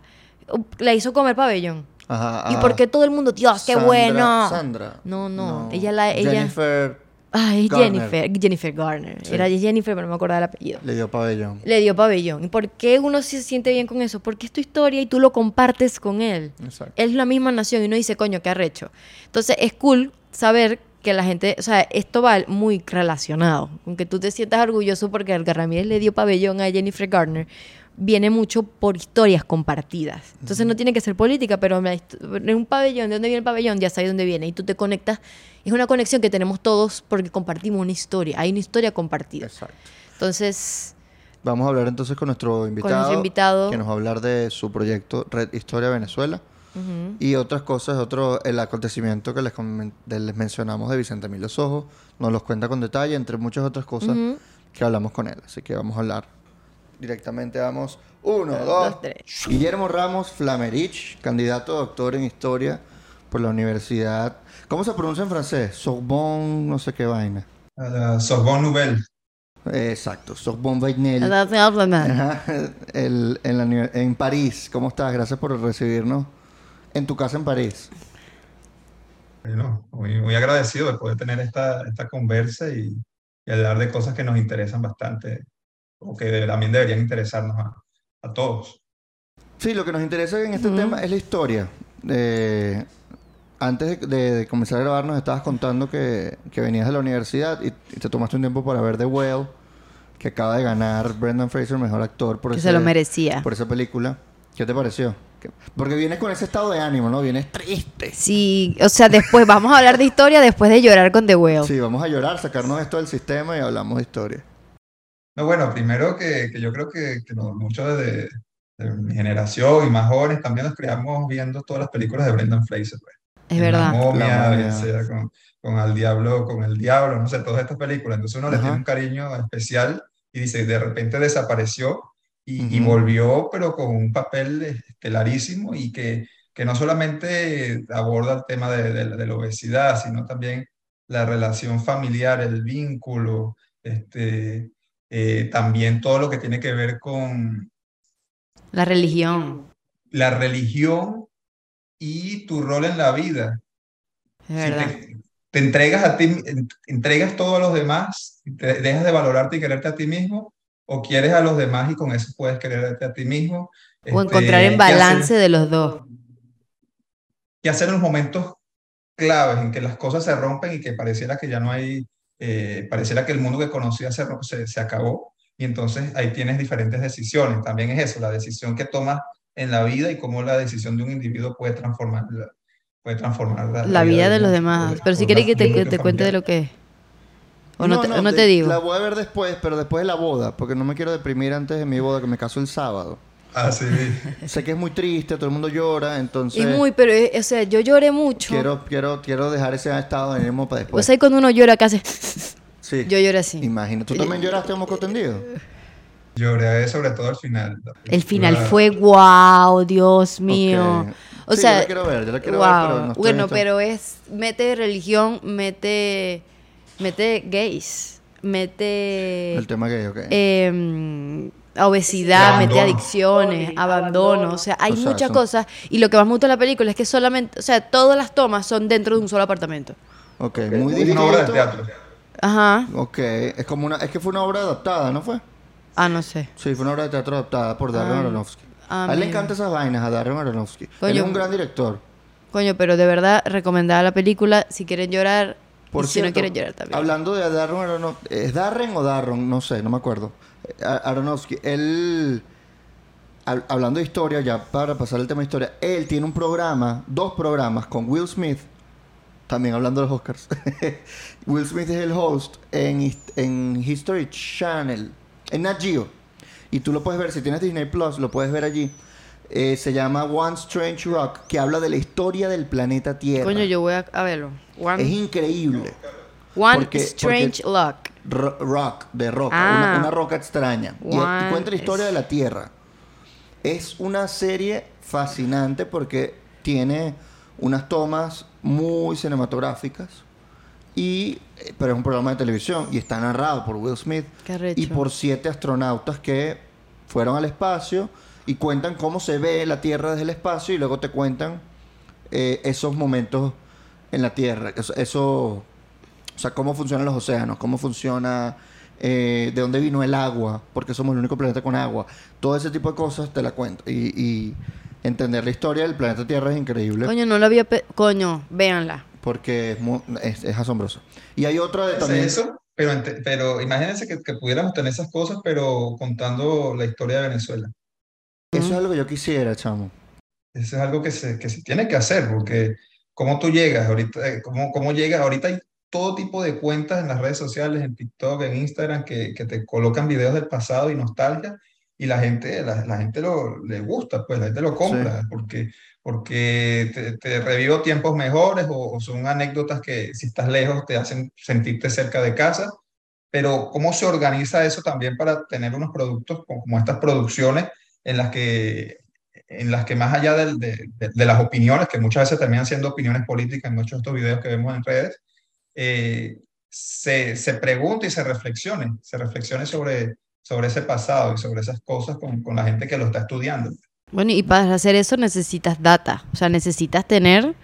S1: La hizo comer pabellón.
S2: Ajá,
S1: ¿Y
S2: ah,
S1: por qué todo el mundo, Dios, qué
S2: Sandra-
S1: bueno?
S2: Sandra.
S1: No, no, ella la- ella-
S2: Jennifer
S1: Ay,
S2: Garner.
S1: Jennifer, Jennifer Garner.
S2: Sí.
S1: Era Jennifer, pero no me acordaba el apellido.
S2: le dio pabellón.
S1: Le dio pabellón. ¿Y por qué uno se siente bien con eso? Porque es tu historia y tú lo compartes con él.
S2: Exacto.
S1: Es la misma nación y uno dice, coño, qué arrecho. Entonces es cool saber que la gente, o sea, esto va muy relacionado. Con que tú te sientas orgulloso porque Edgar Ramírez le dio pabellón a Jennifer Garner, viene mucho por historias compartidas. Entonces no tiene que ser política, pero en un pabellón, ¿de dónde viene el pabellón? Ya sabes dónde viene. Y tú te conectas. Es una conexión que tenemos todos porque compartimos una historia. Hay una historia compartida.
S2: Exacto.
S1: Entonces,
S2: Vamos a hablar entonces con nuestro invitado.
S1: nuestro invitado.
S2: Que nos va a hablar de su proyecto Red Historia Venezuela. Y otras cosas, otro, el acontecimiento que les, les mencionamos de Vicente Emilio Sojo, nos los cuenta con detalle, entre muchas otras cosas que hablamos con él. Así que vamos a hablar directamente. Vamos, uno,
S1: Dos,
S2: dos,
S1: tres.
S2: Guillermo Ramos Flamerich, candidato a doctor en historia por la universidad. ¿Cómo se pronuncia en francés? Sorbonne, no sé qué vaina.
S3: La Sorbonne Nouvelle.
S2: Exacto, Sorbonne Vainel. En, en París. ¿Cómo estás? Gracias por recibirnos en tu casa en París.
S3: Bueno, muy, muy agradecido de poder tener esta, esta conversa y, y hablar de cosas que nos interesan bastante o que de- también deberían interesarnos a, a todos.
S2: Sí, lo que nos interesa en este tema es la historia. Eh, antes de, de- de comenzar a grabar nos estabas contando que, que venías de la universidad y, y te tomaste un tiempo para ver The Whale, que acaba de ganar Brendan Fraser Mejor Actor por,
S1: Que
S2: ese-
S1: se lo merecía.
S2: por esa película. ¿Qué te pareció? Que- Porque vienes con ese estado de ánimo, ¿no? Vienes triste.
S1: Sí, o sea, después vamos a hablar de historia después de llorar con The Whale.
S2: Sí, vamos a llorar, sacarnos esto del sistema y hablamos de historia.
S3: No, bueno, primero que, que yo creo que, que no- muchos de, de mi generación y más jóvenes también nos criamos viendo todas las películas de Brendan Fraser. pues.
S1: Es
S3: La
S1: verdad.
S3: momia,
S2: La momia.
S3: bien sea con, con Al Diablo, con El Diablo, no sé, todas estas películas. Entonces uno le
S2: Ajá.
S3: tiene un cariño especial y dice, de repente desapareció y, y
S2: Ujú.
S3: volvió, pero con un papel estelarísimo y que, que no solamente aborda el tema de, de- de la obesidad, sino también la relación familiar, el vínculo, este, eh, también todo lo que tiene que ver con
S1: La religión.
S3: la religión y tu rol en la vida.
S1: Es verdad.
S3: te, te entregas a ti, entregas todo a los demás, te dejas de valorarte y quererte a ti mismo, o quieres a los demás y con eso puedes quererte a ti mismo.
S1: O encontrar en balance de los dos.
S3: Y hacer los momentos claves en que las cosas se rompen y que pareciera que ya no hay, eh, pareciera que el mundo que conocía se, se, se acabó. Y entonces ahí tienes diferentes decisiones. También es eso, la decisión que tomas en la vida y cómo la decisión de un individuo puede transformar, puede transformar
S1: la, vida, de, los demás. Pero si quieres que te, te cuente de lo que es. O no, te, no te, digo.
S2: La voy a ver después, pero después de la boda, porque no me quiero deprimir antes de mi boda, que me caso el sábado.
S3: Ah, sí.
S2: sé que es muy triste, todo el mundo llora, entonces...
S1: Y muy, pero, o sea, yo lloré mucho.
S2: Quiero, quiero, quiero dejar ese estado de ánimo para después.
S1: O sea, cuando uno llora casi... Sí. Yo lloré así.
S2: Imagino. ¿Tú también lloraste a moco tendido?
S3: Lloré sobre todo al final.
S1: El final fue wow, Dios mío. O sea,
S2: yo la quiero ver, yo la quiero ver, pero no
S1: Bueno, pero es mete religión, mete mete gays, mete
S2: el tema gay, ok.
S1: Eh, obesidad, mete adicciones, abandono, o sea, hay muchas cosas y lo que más me gusta de la película es que solamente, o sea, todas las tomas son dentro de un solo apartamento.
S2: Ok, muy difícil.
S3: Una obra de teatro.
S1: Ajá.
S2: Ok, es como una, es que fue una obra adaptada, ¿no fue?
S1: Ah, no sé.
S2: Sí, fue una obra de teatro adaptada por Darren ah, Aronofsky. Ah, a él le encantan esas vainas, a Darren Aronofsky. él es un gran director.
S1: Coño, pero de verdad, recomendada la película. Si quieren llorar, por si no quieren llorar también.
S2: Hablando de Darren Aronofsky, ¿es Darren o Darren? No sé, no me acuerdo. Eh, Aronofsky, él... Hablando de historia, ya para pasar el tema de historia, él tiene un programa, dos programas con Will Smith, también hablando de los Oscars. Will Smith es el host en, en History Channel en Nat Geo. Y tú lo puedes ver, si tienes Disney Plus, lo puedes ver allí. Eh, se llama One Strange Rock, que habla de la historia del planeta Tierra.
S1: Coño, yo voy a, verlo.
S2: es increíble.
S1: One Strange Rock.
S2: rock, de roca, una, ah. roca extraña. y, cuenta la historia de la Tierra. Es una serie fascinante porque tiene unas tomas muy cinematográficas y, eh, pero es un programa de televisión y está narrado por Will Smith y por siete astronautas que fueron al espacio y cuentan cómo se ve la Tierra desde el espacio y luego te cuentan eh, esos momentos en la Tierra. Eso, o sea, cómo funcionan los océanos, cómo funciona, eh, de dónde vino el agua, porque somos el único planeta con agua. Todo ese tipo de cosas te la cuento. Y, y entender la historia del planeta Tierra es increíble.
S1: Coño, no lo había... Coño, véanla
S2: porque es, es, asombroso. Y hay otra de también...
S3: Eso, pero, pero imagínense que, que, pudiéramos tener esas cosas, pero contando la historia de Venezuela.
S2: Eso es algo que yo quisiera, chamo.
S3: Eso es algo que se, que se tiene que hacer, porque cómo tú llegas ahorita, eh, cómo, cómo llegas, ahorita hay todo tipo de cuentas en las redes sociales, en TikTok, en Instagram, que, que te colocan videos del pasado y nostalgia, y la gente, la, la gente lo, le gusta, pues la gente lo compra, porque porque te, revivo tiempos mejores o, son anécdotas que si estás lejos te hacen sentirte cerca de casa, pero cómo se organiza eso también para tener unos productos como, estas producciones en las que, en las que más allá de, de, las opiniones, que muchas veces terminan siendo opiniones políticas en muchos de estos videos que vemos en redes, eh, se, se pregunte y se reflexione, se reflexione sobre, sobre ese pasado y sobre esas cosas con, con la gente que lo está estudiando.
S1: Bueno, y para hacer eso necesitas data, o sea, necesitas tener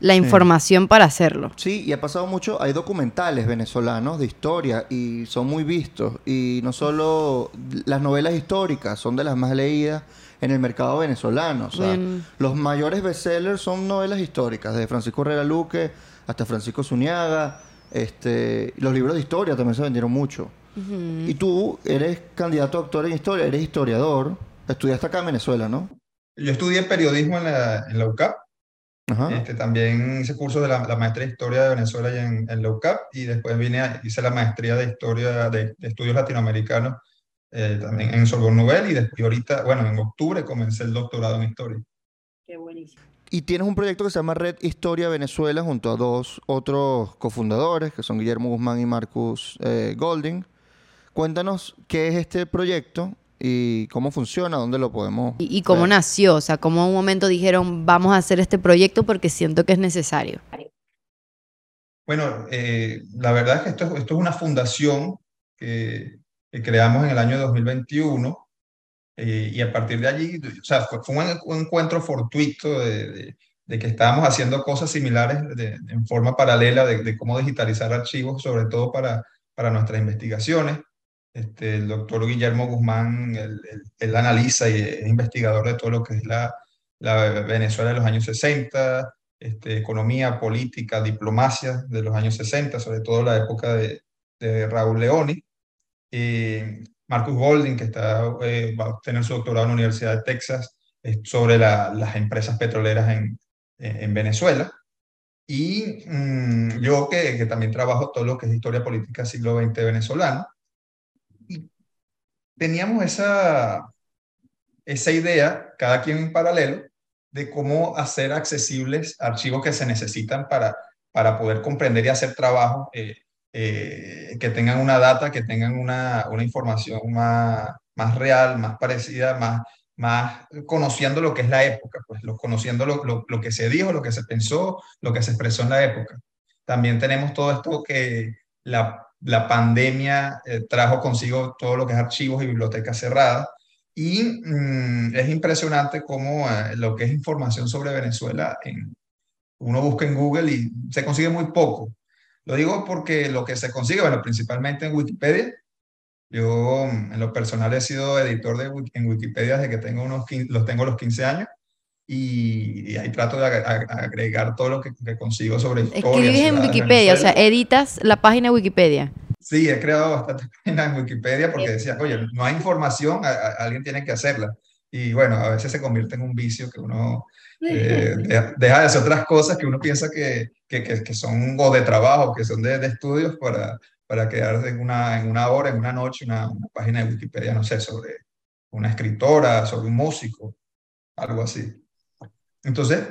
S1: la información para hacerlo.
S2: Sí, y ha pasado mucho, hay documentales venezolanos de historia y son muy vistos. Y no solo las novelas históricas son de las más leídas en el mercado venezolano. O sea, los mayores bestsellers son novelas históricas, desde Francisco Herrera Luque hasta Francisco Zuniaga. Este, los libros de historia también se vendieron mucho. Y tú eres candidato a doctor en historia, eres historiador. Estudiaste acá en Venezuela, ¿no?
S3: Yo estudié periodismo en la, en la UCAP. Este, también hice cursos de la, maestría de Historia de Venezuela y en, en la UCAP y después vine a, hice la maestría de Historia de, Estudios Latinoamericanos eh, también en Sorbonne Nouvelle y, después, ahorita, bueno, en octubre comencé el doctorado en Historia.
S1: Qué buenísimo.
S2: Y tienes un proyecto que se llama Red Historia Venezuela junto a dos otros cofundadores que son Guillermo Guzmán y Marcus eh, Golding. Cuéntanos qué es este proyecto y cómo funciona, dónde lo podemos.
S1: Y, cómo nació, o sea, cómo en un momento dijeron, vamos a hacer este proyecto porque siento que es necesario.
S3: Bueno, eh, la verdad es que esto, esto es una fundación que, creamos en el año 2021 eh, y a partir de allí, o sea, fue, un, encuentro fortuito de, de que estábamos haciendo cosas similares en forma paralela de, cómo digitalizar archivos, sobre todo para, para nuestras investigaciones. Este, el doctor Guillermo Guzmán, él, analiza y es investigador de todo lo que es la, la Venezuela de los años 60, este, economía, política, diplomacia de los años 60, sobre todo la época de, de Raúl Leoni. Y Marcus Golding, que está, eh, va a obtener su doctorado en la Universidad de Texas sobre las empresas petroleras en, en Venezuela. Y mm, yo que, que, también trabajo todo lo que es historia política siglo XX venezolano. Teníamos esa, esa idea, cada quien en paralelo, de cómo hacer accesibles archivos que se necesitan para, para poder comprender y hacer trabajo eh, eh, que tengan una data, que tengan una, una información más, más real, más parecida, más, más conociendo lo que es la época, pues lo, conociendo lo, lo, que se dijo, lo que se pensó, lo que se expresó en la época. También tenemos todo esto que la, la pandemia eh, trajo consigo todo lo que es archivos y bibliotecas cerradas. Y mm, es impresionante cómo eh, lo que es información sobre Venezuela, en, uno busca en Google y se consigue muy poco. Lo digo porque lo que se consigue, bueno, principalmente en Wikipedia, yo, mm, en lo personal, he sido editor de, en Wikipedia desde que tengo unos los tengo los 15 años y, ahí trato de agregar todo lo que, consigo sobre historia.
S1: Escribes en Wikipedia, o sea, editas la página de Wikipedia.
S3: Sí, he creado bastantes páginas en Wikipedia porque decía, oye, no hay información, alguien tiene que hacerla. Y bueno, a veces se convierte en un vicio que uno eh, deja, de hacer otras cosas que uno piensa que, que, que, son o de trabajo, que son de, de estudios para, para quedarse en una, en una hora, en una noche, una, una página de Wikipedia, no sé, sobre una escritora, sobre un músico, algo así. Entonces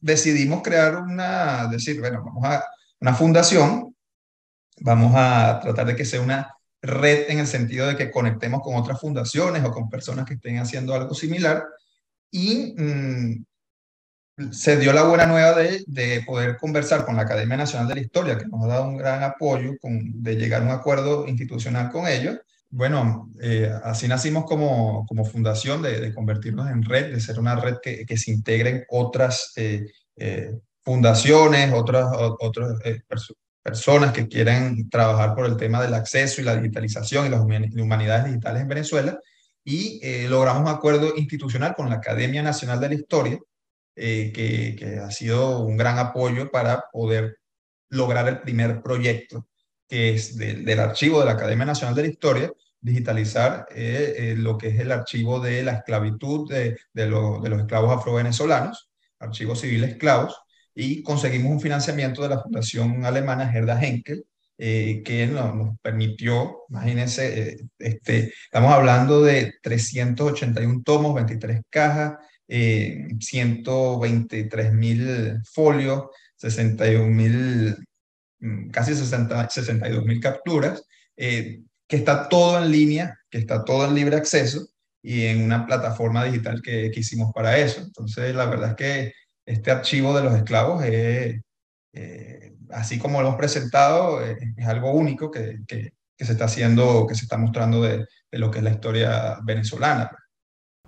S3: decidimos crear una, decir, bueno, vamos a una fundación, vamos a tratar de que sea una red en el sentido de que conectemos con otras fundaciones o con personas que estén haciendo algo similar y mm, se dio la buena nueva de, de, poder conversar con la Academia Nacional de la Historia, que nos ha dado un gran apoyo con, de llegar a un acuerdo institucional con ellos. Bueno, eh, así nacimos como, como fundación de, de, convertirnos en red, de ser una red que, que se integre en otras eh, eh, fundaciones, otras, otras personas que quieren trabajar por el tema del acceso y la digitalización y las humanidades digitales en Venezuela. Y logramos un acuerdo institucional con la Academia Nacional de la Historia, eh, que, ha sido un gran apoyo para poder lograr el primer proyecto, que es del archivo de la Academia Nacional de la Historia, digitalizar eh, eh, lo que es el archivo de la esclavitud de, de, de los esclavos afrovenezolanos, archivos civiles esclavos, y conseguimos un financiamiento de la Fundación Alemana Gerda Henkel, que nos, nos, permitió, imagínense, este, estamos hablando de 381 tomos, 23 cajas, eh, 123 mil folios, 61 mil, mm, casi 60, 62 mil capturas, eh, que está todo en línea, que está todo en libre acceso y en una plataforma digital que, que hicimos para eso. Entonces, la verdad es que este archivo de los esclavos es, eh, así como lo hemos presentado, eh, es algo único que, que, que, se está haciendo, que se está mostrando de, de lo que es la historia venezolana.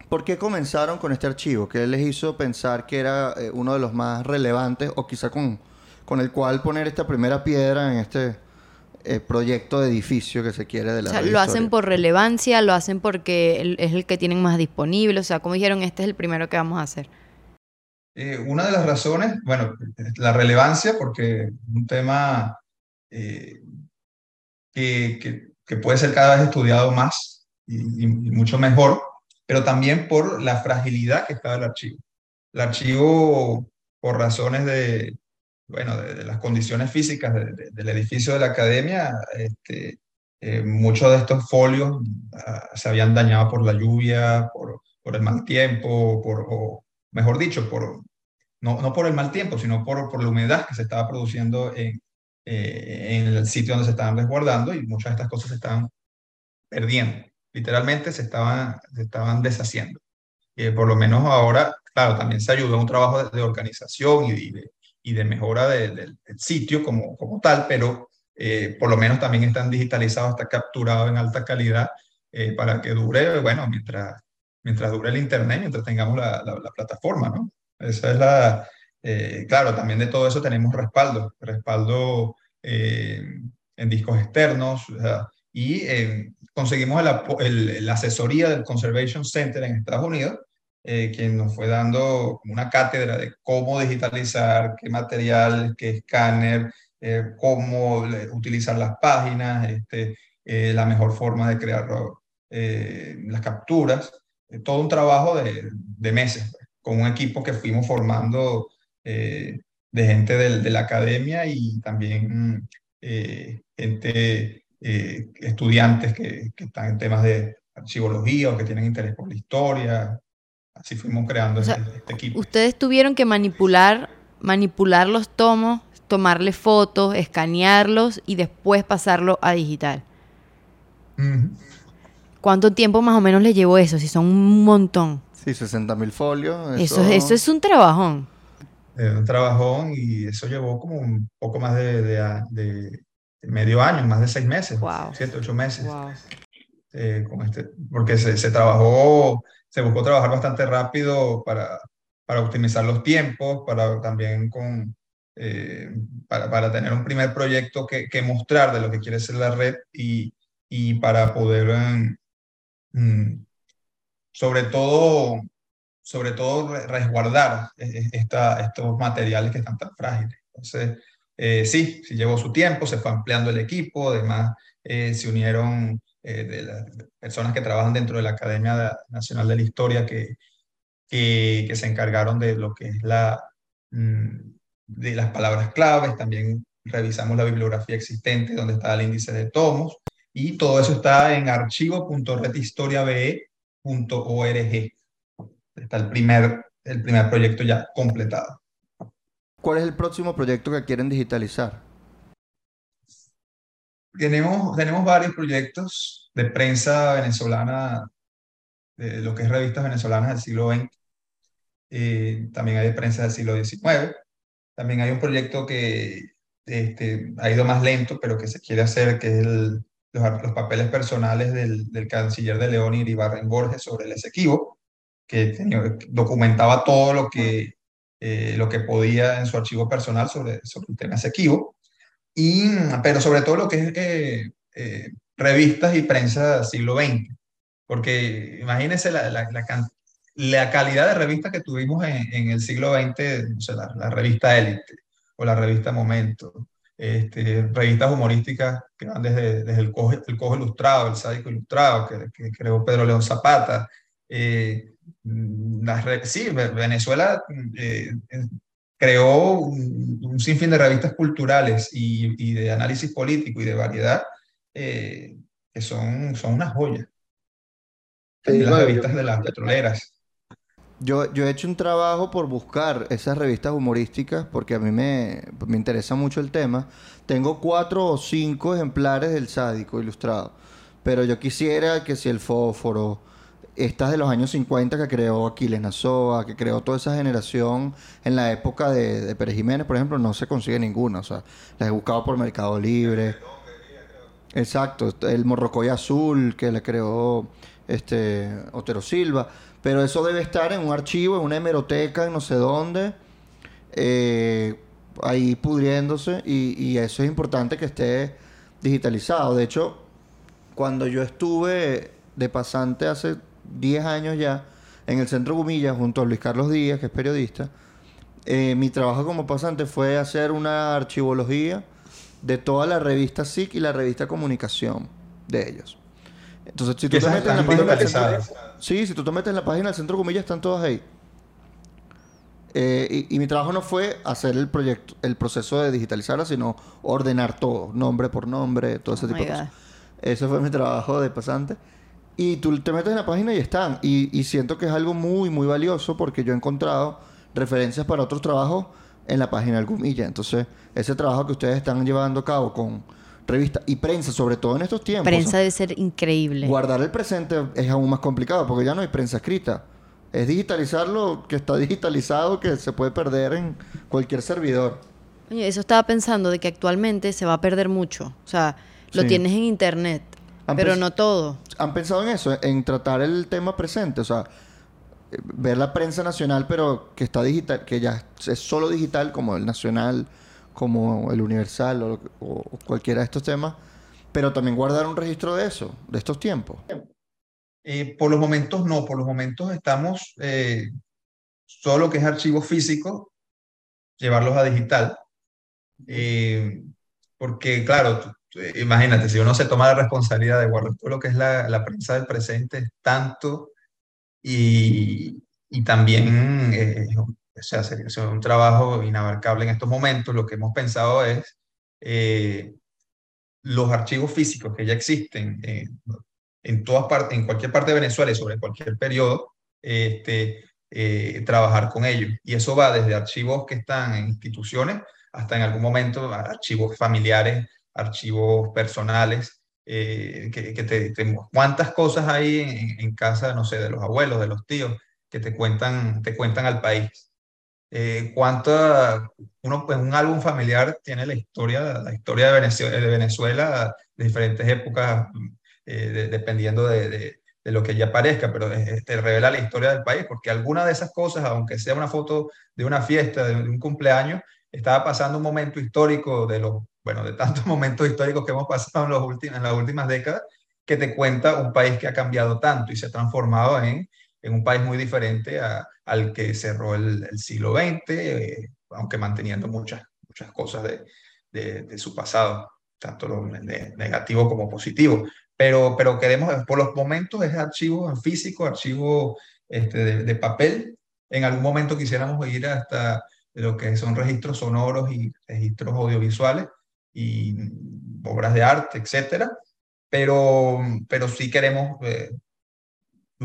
S2: ¿Por qué comenzaron con este archivo? ¿Qué les hizo pensar que era eh, uno de los más relevantes o quizá con, con el cual poner esta primera piedra en este eh, proyecto de edificio que se quiere de la
S1: O sea, lo hacen por relevancia, lo hacen porque es el que tienen más disponible, o sea, como dijeron, este es el primero que vamos a hacer.
S3: Eh, una de las razones, bueno, la relevancia, porque un tema que, que, que, puede ser cada vez estudiado más y, y mucho mejor, pero también por la fragilidad que estaba el archivo. El archivo, por razones de, bueno, de, las condiciones físicas del edificio de la academia, este, eh, muchos de estos folios ah, se habían dañado por la lluvia, por, por el mal tiempo, por, o mejor dicho, por, no, no por el mal tiempo, sino por, por la humedad que se estaba produciendo en, eh, en el sitio donde se estaban resguardando y muchas de estas cosas se estaban perdiendo literalmente se estaban, se estaban deshaciendo. y por lo menos ahora, claro, también se ayudó a un trabajo de, organización y de, y de mejora del sitio como, como tal, pero eh, por lo menos también están digitalizados, está capturado en alta calidad eh, para que dure, bueno, mientras, mientras dure el Internet, mientras tengamos la, la, plataforma, ¿no? Esa es la, Eh, claro, también de todo eso tenemos respaldo, respaldo eh, en discos externos y eh, conseguimos la asesoría del Conservation Center en Estados Unidos, quien nos fue dando una cátedra de cómo digitalizar, qué material, qué escáner, cómo utilizar las páginas, este, la mejor forma de crear las capturas. todo un trabajo de, de meses, pues, con un equipo que fuimos formando eh, de gente de la academia y también eh, gente, eh, estudiantes que, que, están en temas de archivología o que tienen interés por la historia. Así fuimos creando este, este, equipo.
S1: Ustedes tuvieron que manipular, manipular los tomos, tomarle fotos, escanearlos y después pasarlo a digital. ¿Cuánto tiempo más o menos le llevó eso? Si son un montón.
S2: Sí, 60 mil folios.
S1: Eso... Eso, eso es un trabajón
S3: un trabajón y eso llevó como un poco más de, de, medio año, más de seis meses, siete, ocho meses. Eh, con este, porque se, se, trabajó, se buscó trabajar bastante rápido para, para optimizar los tiempos, para también con, eh, para, para, tener un primer proyecto que, que, mostrar de lo que quiere ser la red y, y para poder, mm, sobre todo, sobre todo resguardar esta, estos materiales que están tan frágiles. Entonces, eh, sí, sí llevó su tiempo, se fue ampliando el equipo, además eh, se unieron eh, de las personas que trabajan dentro de la Academia Nacional de la Historia que, que, se encargaron de lo que es la, mm, de las palabras claves, también revisamos la bibliografía existente donde está el índice de tomos y todo eso está en archivo.redhistoriabe.org está el primer, el primer proyecto ya completado.
S2: ¿Cuál es el próximo proyecto que quieren digitalizar?
S3: Tenemos, tenemos varios proyectos de prensa venezolana, de lo que es revistas venezolanas del siglo XX. Eh, también hay de prensa del siglo XIX. También hay un proyecto que este, ha ido más lento, pero que se quiere hacer, que es el, los, los, papeles personales del, del canciller de León, Iribarren Borges, sobre el Esequibo que documentaba todo lo que, eh, lo que podía en su archivo personal sobre, sobre el tema Esequibo, y, pero sobre todo lo que es eh, eh, revistas y prensa siglo XX, porque imagínense la, la, la, calidad de revistas que tuvimos en, en el siglo XX, o sea, la, revista Élite o la revista Momento, este, revistas humorísticas que van desde, desde el, cojo, el Cojo Ilustrado, el Sádico Ilustrado, que, que creó Pedro León Zapata, eh, sí, Venezuela eh, creó un, sinfín de revistas culturales y, de análisis político y de variedad eh, que son, son una joya. las revistas de las petroleras.
S2: Yo, yo he hecho un trabajo por buscar esas revistas humorísticas porque a mí me, me interesa mucho el tema. Tengo cuatro o cinco ejemplares del sádico ilustrado, pero yo quisiera que si el fósforo, estas de los años 50 que creó Aquiles Nazoa, que creó toda esa generación en la época de, Pérez Jiménez, por ejemplo, no se consigue ninguna. O sea, las he buscado por Mercado Libre. Exacto, el Morrocoy Azul que le creó este Otero Silva. Pero eso debe estar en un archivo, en una hemeroteca, en no sé dónde, eh, ahí pudriéndose. Y eso es importante que esté digitalizado. De hecho, cuando yo estuve de pasante hace 10 años ya en el Centro Gumilla junto a Luis Carlos Díaz, que es periodista. Eh, mi trabajo como pasante fue hacer una archivología de toda la revista SIC y la revista Comunicación de ellos. Entonces, si tú te metes en la página del centro, sí, si tú te metes en la página del Centro Gumilla, están todas ahí. Eh, y, mi trabajo no fue hacer el proyecto, el proceso de digitalizarla, sino ordenar todo, nombre por nombre, todo ese oh tipo de cosas. Ese fue mi trabajo de pasante. Y tú te metes en la página y están. Y, siento que es algo muy, muy valioso porque yo he encontrado referencias para otros trabajos en la página del Gumilla. Entonces, ese trabajo que ustedes están llevando a cabo con revista y prensa, sobre todo en estos tiempos.
S1: Prensa debe ser increíble.
S2: Guardar el presente es aún más complicado porque ya no hay prensa escrita. Es digitalizar lo que está digitalizado que se puede perder en cualquier servidor.
S1: Oye, eso estaba pensando de que actualmente se va a perder mucho. O sea, lo tienes en internet pero no todo.
S2: ¿Han pensado en eso? En tratar el tema presente. O sea, ver la prensa nacional, pero que está digital, que ya es solo digital, como el nacional, como el universal o, o cualquiera de estos temas, pero también guardar un registro de eso, de estos tiempos.
S3: Eh, por los momentos no, por los momentos estamos eh, solo que es archivo físico, llevarlos a digital. Eh, porque claro, imagínate, si uno se toma la responsabilidad de guardar todo lo que es la, la prensa del presente, tanto y, y también, eh, o sea, sería, un trabajo inabarcable en estos momentos. Lo que hemos pensado es eh, los archivos físicos que ya existen eh, en todas partes, en cualquier parte de Venezuela y sobre cualquier periodo, este, trabajar con ellos. Y eso va desde archivos que están en instituciones hasta en algún momento archivos familiares, archivos personales, eh, que, que te, cuántas cosas hay en, en, casa, no sé, de los abuelos, de los tíos, que te cuentan, te cuentan al país. Eh, uno, pues un álbum familiar tiene la historia, la historia de Venezuela, de, Venezuela, de diferentes épocas, eh, dependiendo de, de, de, lo que ya parezca, pero te revela la historia del país, porque alguna de esas cosas, aunque sea una foto de una fiesta, de un cumpleaños, estaba pasando un momento histórico de los bueno, de tantos momentos históricos que hemos pasado en, los últimos, en las últimas décadas, que te cuenta un país que ha cambiado tanto y se ha transformado en, en un país muy diferente al que cerró el, siglo XX, eh, aunque manteniendo muchas, muchas cosas de, de, su pasado, tanto lo negativo como positivo. Pero, pero queremos, por los momentos, es archivo físico, archivo este, de papel. En algún momento quisiéramos ir hasta lo que son registros sonoros y registros audiovisuales, y obras de arte, etcétera, pero, pero sí queremos eh,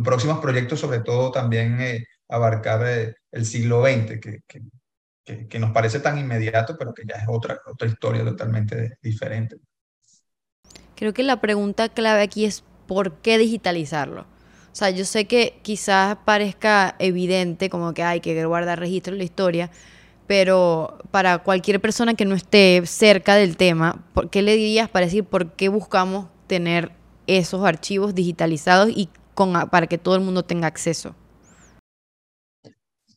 S3: próximos proyectos, sobre todo también eh, abarcar eh, el siglo XX, que, que, que, nos parece tan inmediato, pero que ya es otra, otra historia totalmente diferente.
S1: Creo que la pregunta clave aquí es ¿por qué digitalizarlo? O sea, yo sé que quizás parezca evidente como que hay que guardar registro de la historia, pero para cualquier persona que no esté cerca del tema, ¿qué le dirías para decir por qué buscamos tener esos archivos digitalizados y para que todo el mundo tenga acceso?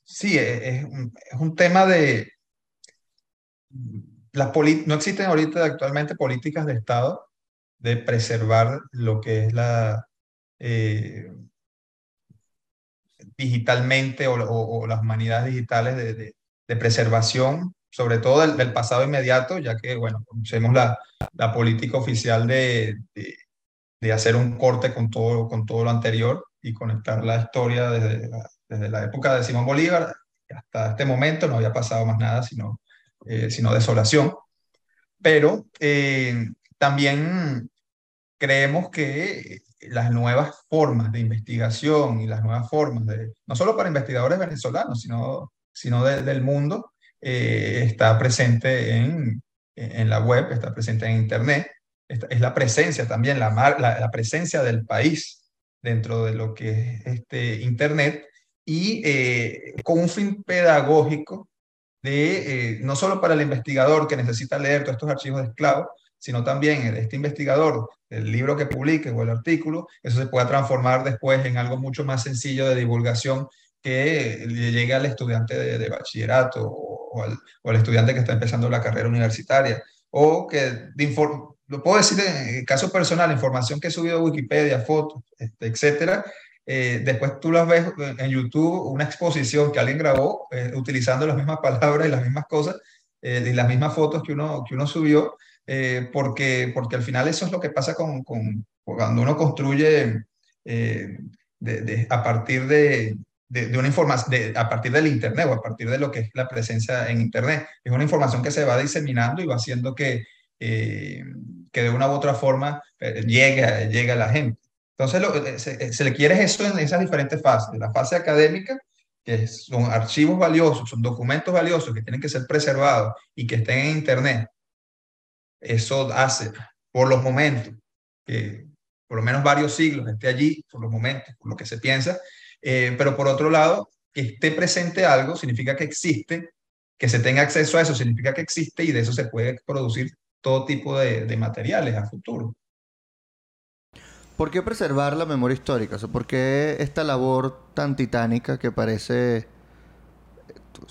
S3: Sí, es, un, tema de... Las no existen ahorita actualmente políticas de Estado de preservar lo que es la... Eh, digitalmente o, las humanidades digitales de, de, de preservación, sobre todo del, pasado inmediato, ya que, bueno, conocemos la, la política oficial de, de, de, hacer un corte con todo, con todo lo anterior y conectar la historia desde la, desde la época de Simón Bolívar hasta este momento, no había pasado más nada sino, eh, sino desolación. Pero eh, también creemos que las nuevas formas de investigación y las nuevas formas de, no solo para investigadores venezolanos, sino sino de, del mundo, eh, está presente en, en la web, está presente en Internet. Es la presencia también, la, la, la, presencia del país dentro de lo que es este Internet y eh, con un fin pedagógico de, eh, no solo para el investigador que necesita leer todos estos archivos de esclavos, sino también este investigador, el libro que publique o el artículo, eso se pueda transformar después en algo mucho más sencillo de divulgación que le llegue al estudiante de, de bachillerato o, o, al, o, al, estudiante que está empezando la carrera universitaria, o que, lo puedo decir en caso personal, información que he subido a Wikipedia, fotos, este, etcétera, eh, después tú las ves en YouTube, una exposición que alguien grabó eh, utilizando las mismas palabras y las mismas cosas eh, y las mismas fotos que uno, que uno subió, eh, porque, porque al final eso es lo que pasa con, con cuando uno construye de, de, a partir de, de, una información de, a partir del Internet o a partir de lo que es la presencia en Internet. Es una información que se va diseminando y va haciendo que, eh, que de una u otra forma eh, llegue, a la gente. Entonces, lo, eh, se, se, le quiere eso en esas diferentes fases. La fase académica, que son archivos valiosos, son documentos valiosos que tienen que ser preservados y que estén en Internet. Eso hace, por los momentos, que por lo menos varios siglos esté allí, por los momentos, por lo que se piensa, eh, pero por otro lado, que esté presente algo significa que existe, que se tenga acceso a eso significa que existe y de eso se puede producir todo tipo de, materiales a futuro.
S2: ¿Por qué preservar la memoria histórica? O ¿Por qué esta labor tan titánica que parece...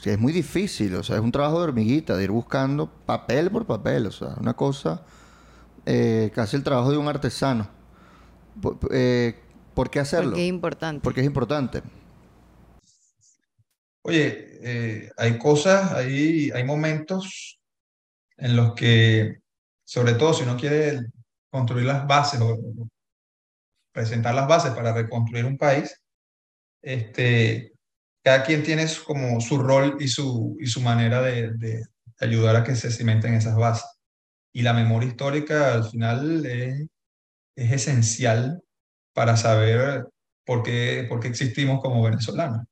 S2: es muy difícil, o sea, es un trabajo de hormiguita, de ir buscando papel por papel, o sea, una cosa, eh, casi el trabajo de un artesano. Eh, ¿por qué hacerlo?
S1: Porque es importante.
S2: Porque es importante.
S3: Oye, eh, hay cosas, hay, hay momentos en los que, sobre todo si uno quiere construir las bases o presentar las bases para reconstruir un país, este, cada quien tiene su- como su rol y su, y su manera de, de ayudar a que se cimenten esas bases. Y la memoria histórica al final es, es esencial para saber por qué, por qué existimos como venezolanos.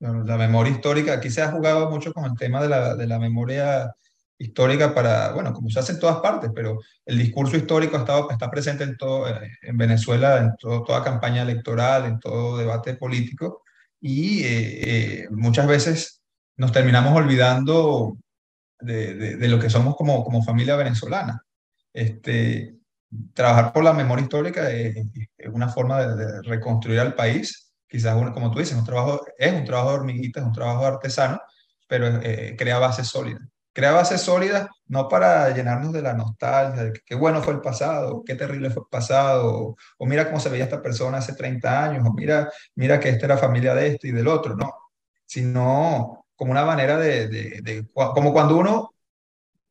S3: La memoria histórica, aquí se ha jugado mucho con el tema de la, de la memoria histórica para, bueno, como se hace en todas partes, pero el discurso histórico ha estado, está presente en, todo, eh, en Venezuela, en todo- toda campaña electoral, en todo debate político, y eh, eh, muchas veces nos terminamos olvidando de, de- de lo que somos como, como familia venezolana. Este, trabajar por la memoria histórica es, una forma de, reconstruir al país. Quizás, un- como tú dices, un trabajo, es un trabajo de hormiguita, es un trabajo artesano, pero eh, crea bases sólidas. Crea bases sólidas no para llenarnos de la nostalgia, de qué bueno fue el pasado, qué terrible fue el pasado, o, mira cómo se veía esta persona hace 30 años, o mira, mira que esta era familia de este y del otro, no, sino como una manera de, de, como cuando uno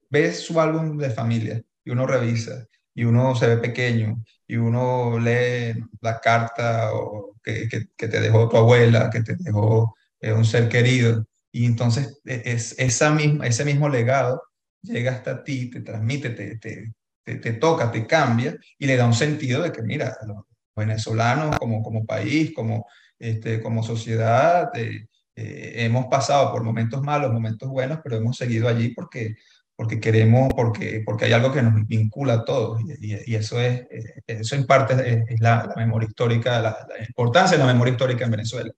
S3: ves su álbum de familia y uno revisa y uno se ve pequeño y uno lee la carta o que, que, que te dejó tu abuela, que te dejó eh, un ser querido y entonces e- es, esa misma, ese mismo legado llega hasta ti, te transmite, te, te, te, te toca, te cambia y le da un sentido de que mira, los venezolanos como, como país, como, este, como sociedad, eh, eh, hemos pasado por momentos malos, momentos buenos, pero hemos seguido allí porque porque queremos, porque, porque hay algo que nos vincula a todos y, y- eso es, eh, eso en parte es, es la, la memoria histórica, la, la importancia de la memoria histórica en Venezuela.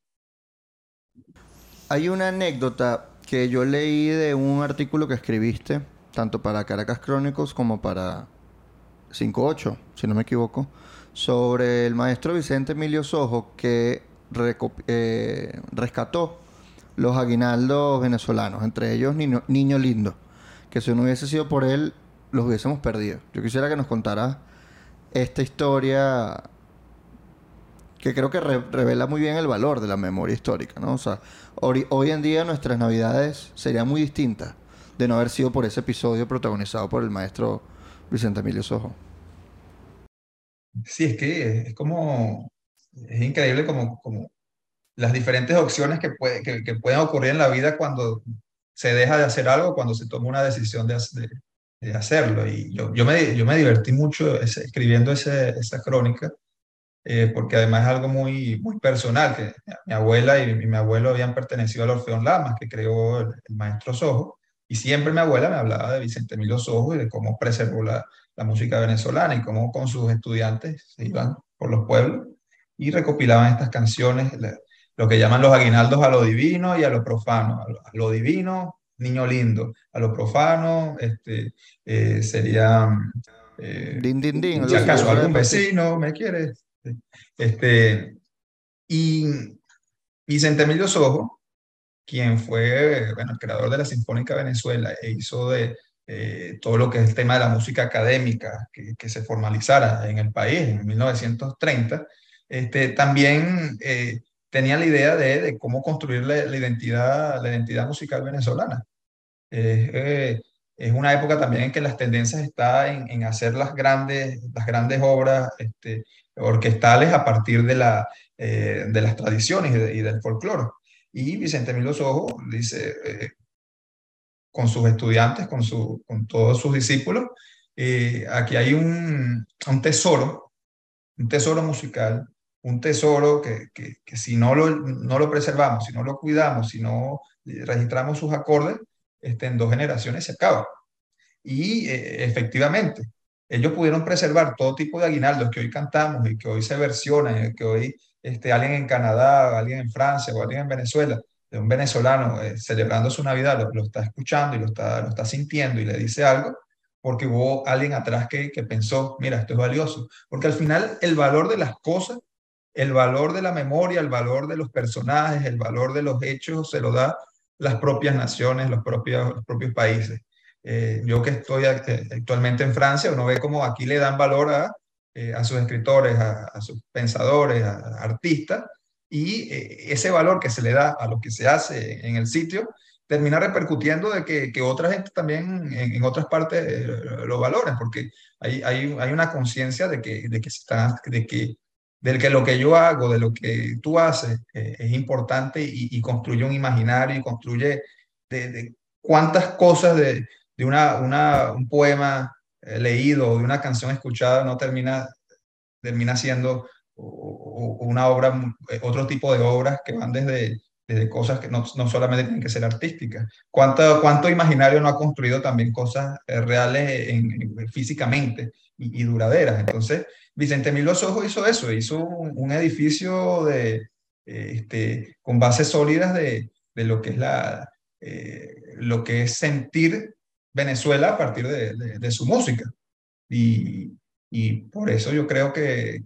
S2: Hay una anécdota que yo leí de un artículo que escribiste, tanto para Caracas Chronicles como para 58, si no me equivoco, sobre el maestro Vicente Emilio Sojo que eh, rescató los aguinaldos venezolanos, entre ellos Niño, Niño Lindo, que si no hubiese sido por él, los hubiésemos perdido. Yo quisiera que nos contaras esta historia que creo que re- revela muy bien el valor de la memoria histórica, ¿no? O sea, hoy en día nuestras navidades serían muy distintas de no haber sido por ese episodio protagonizado por el maestro Vicente Emilio Sojo.
S3: Sí, es que es, es como, es increíble como, como las diferentes opciones que, puede, que, que pueden ocurrir en la vida cuando se deja de hacer algo, cuando se toma una decisión de, hac- de, de hacerlo. Y yo, yo, me, yo me divertí mucho escribiendo ese, esa crónica, eh, porque además es algo muy, muy personal, que mi abuela y mi, abuelo habían pertenecido al Orfeón Lamas, que creó el, maestro Sojo, y siempre mi abuela me hablaba de Vicente Emilio Sojo y de cómo preservó la, la música venezolana y cómo con sus estudiantes se iban por los pueblos y recopilaban estas canciones, lo que llaman los aguinaldos a lo divino y a lo profano. A lo, a lo divino, niño lindo, a lo profano, este, eh, sería... eh,
S2: Din, din, din.
S3: si acaso algún vecino me quiere. Este, y Vicente Emilio Sojo, quien fue bueno, el creador de la Sinfónica Venezuela e hizo de eh, todo lo que es el tema de la música académica que, que se formalizara en el país en 1930, este, también eh, tenía la idea de, cómo construir la, identidad, la identidad musical venezolana. Eh, es una época también en que las tendencias están en, hacer las grandes, las grandes obras este, orquestales a partir de, la, eh, de las tradiciones y, de- y del folclore. Y Vicente Emilio Sojo dice, eh, con sus estudiantes, con, su, con todos sus discípulos, aquí hay un, un tesoro, un tesoro musical, un tesoro que, que, que si no lo, no lo preservamos, si no lo cuidamos, si no registramos sus acordes, este, en dos generaciones se acaba. Y eh, efectivamente, ellos pudieron preservar todo tipo de aguinaldos que hoy cantamos y que hoy se versionan, y que hoy este, alguien en Canadá, alguien en Francia o alguien en Venezuela, de un venezolano eh, celebrando su Navidad, lo, lo está escuchando y lo está, lo está sintiendo y le dice algo, porque hubo alguien atrás que, que pensó, mira, esto es valioso. Porque al final el valor de las cosas, el valor de la memoria, el valor de los personajes, el valor de los hechos, se lo da las propias naciones, los propios, propios países. Eh, yo que estoy eh, actualmente en Francia, uno ve como aquí le dan valor a, eh, a sus escritores, a, sus pensadores, a, artistas, y ese valor que se le da a lo que se hace en el sitio termina repercutiendo de que, que otra gente también en, otras partes lo valoren, porque hay, hay, hay una conciencia de que, de, que de que del que lo que yo hago, de lo que tú haces, es importante y, construye un imaginario y construye de, de cuántas cosas de, de una, un poema eh, leído o de una canción escuchada no termina, termina siendo una obra, eh, otro tipo de obras que van desde, desde cosas que no, no, solamente tienen que ser artísticas. ¿Cuánto, ¿Cuánto imaginario no ha construido también cosas eh, reales en, físicamente y, duraderas? Entonces, Vicente Mil Los Ojos hizo eso, hizo un, edificio de, este, con bases sólidas de, de lo que es la, lo que es sentir Venezuela a partir de, su música. Y, por eso yo creo que,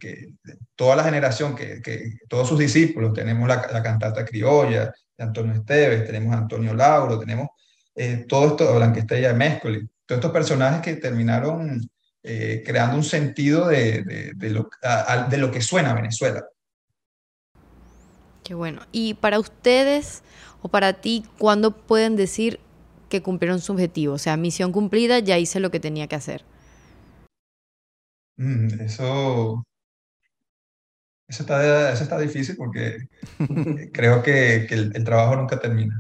S3: toda la generación, que, todos sus discípulos, tenemos la, cantata criolla de Antonio Esteves, tenemos Antonio Lauro, tenemos eh, todo esto, Blanquestella de todos estos personajes que terminaron eh, creando un sentido de, lo, de lo que suena Venezuela.
S1: Qué bueno. Y para ustedes o para ti, ¿cuándo pueden decir que cumplieron su objetivo. O sea, misión cumplida, ya hice lo que tenía que hacer.
S3: Mm, eso, eso, está, eso está difícil porque creo que, que el, trabajo nunca termina.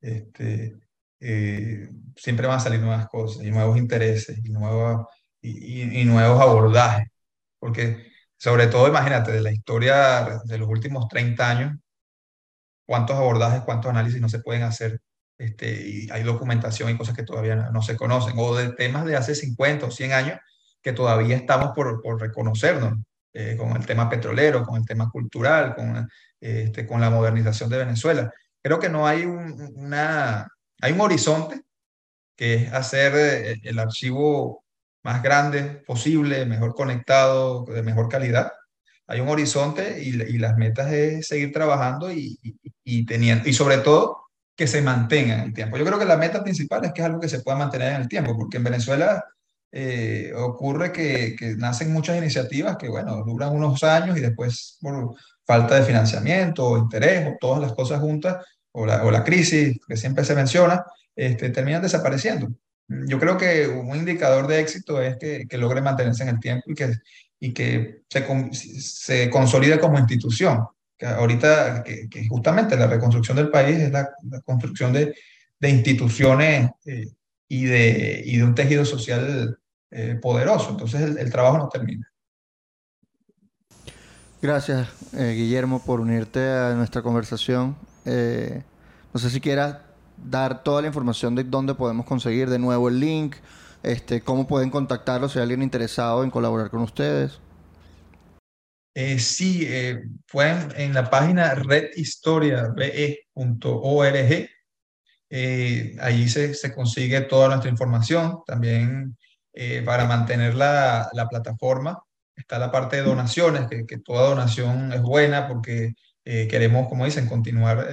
S3: Este, eh, siempre van a salir nuevas cosas y nuevos intereses y, nuevos, y, y, nuevos abordajes. Porque sobre todo, imagínate, de la historia de los últimos 30 años, cuántos abordajes, cuántos análisis no se pueden hacer este, y hay documentación y cosas que todavía no, se conocen, o de temas de hace 50 o 100 años que todavía estamos por, por reconocernos, eh, con el tema petrolero, con el tema cultural, con, este, con la modernización de Venezuela. Creo que no hay un, una, hay un horizonte que es hacer eh, el archivo más grande posible, mejor conectado, de mejor calidad. Hay un horizonte y, las metas es seguir trabajando y, y, y, teniendo, y sobre todo que se mantenga en el tiempo. Yo creo que la meta principal es que es algo que se pueda mantener en el tiempo, porque en Venezuela eh, ocurre que, nacen muchas iniciativas que, bueno, duran unos años y después por falta de financiamiento o interés o todas las cosas juntas, o la, o la crisis que siempre se menciona, este, terminan desapareciendo. Yo creo que un indicador de éxito es que, que logre mantenerse en el tiempo y que, y que se, se consolide como institución ahorita, que, justamente la reconstrucción del país es la, construcción de, de instituciones eh, y, de, y de un tejido social eh, poderoso. Entonces el, trabajo no termina.
S2: Gracias, eh, Guillermo, por unirte a nuestra conversación. no sé si quieras dar toda la información de dónde podemos conseguir de nuevo el link, este, cómo pueden contactarlo si hay alguien interesado en colaborar con ustedes.
S3: Eh, sí, eh, pueden en la página redhistoriabe.org, eh, allí se, se, consigue toda nuestra información. También eh, para mantener la, la, plataforma está la parte de donaciones, que, que toda donación es buena porque queremos, como dicen, continuar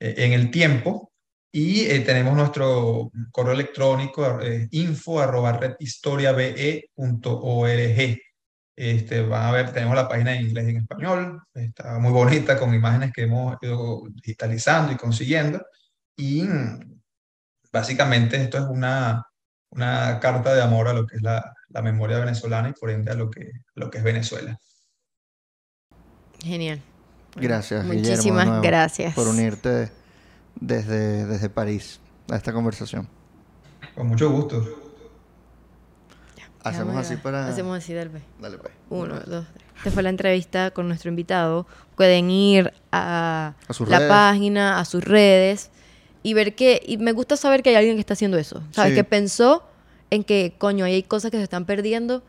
S3: en el tiempo. Y tenemos nuestro correo electrónico info arroba redhistoriabe.org. Este, van a ver, tenemos la página en inglés y en español, está muy bonita con imágenes que hemos ido digitalizando y consiguiendo. Y básicamente esto es una, una carta de amor a lo que es la, la memoria venezolana y por ende a lo que, lo que es Venezuela.
S1: Genial.
S2: Gracias.
S1: Muchísimas gracias.
S2: Por unirte desde, desde París a esta conversación.
S3: Con mucho gusto.
S2: Hacemos así para.
S1: Hacemos así, dale.
S2: Dale, pues.
S1: Uno, dos, tres. Esta fue la entrevista con nuestro invitado. Pueden ir a, la página, a sus redes y ver que. Y me gusta saber que hay alguien que está haciendo eso. ¿Sabes? Que pensó en que, coño, hay cosas que se están perdiendo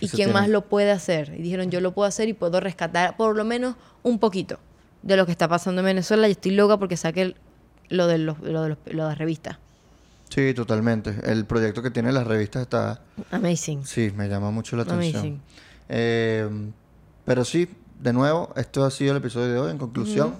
S1: y quién más lo puede hacer. Y dijeron, yo lo puedo hacer y puedo rescatar por lo menos un poquito de lo que está pasando en Venezuela. Y estoy loca porque saqué lo de, los, lo de, los, lo de las revistas.
S2: Sí, totalmente. El proyecto que tiene las revistas está...
S1: Amazing.
S2: Sí, me llama mucho la atención.
S1: Amazing.
S2: Eh, pero sí, de nuevo, esto ha sido el episodio de hoy. En conclusión,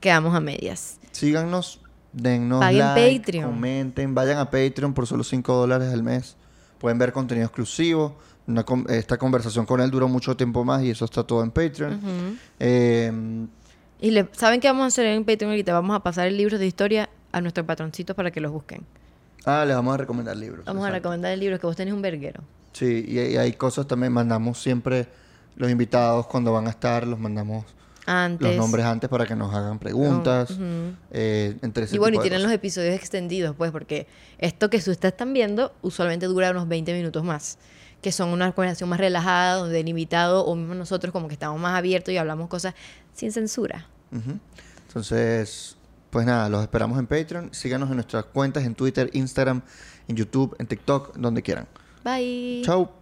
S1: Quedamos a medias.
S2: síganos, dennos
S1: Paguen
S2: like,
S1: Patreon.
S2: comenten, vayan a Patreon por solo 5 dólares al mes. Pueden ver contenido exclusivo. Una con- esta conversación con él duró mucho tiempo más y eso está todo en Patreon. Eh,
S1: Y le, ¿saben qué vamos a hacer en Patreon ahorita? Vamos a pasar el libro de historia a nuestros patroncitos para que los busquen.
S2: ah, les vamos a recomendar libros.
S1: Vamos a recomendar el libro que vos tenés un verguero.
S2: Sí, y, y hay cosas también, mandamos siempre los invitados cuando van a estar, los mandamos
S1: Antes.
S2: los nombres antes para que nos hagan preguntas. Eh, entre ese
S1: Y bueno, y tienen los episodios extendidos, pues, porque esto que ustedes están viendo usualmente dura unos 20 minutos más, que son una conversación más relajada, donde el invitado o mismo nosotros como que estamos más abiertos y hablamos cosas sin censura.
S2: Entonces, pues nada, los esperamos en Patreon. Síganos en nuestras cuentas, en Twitter, Instagram, en YouTube, en TikTok, donde quieran.
S1: Bye.
S2: Chao.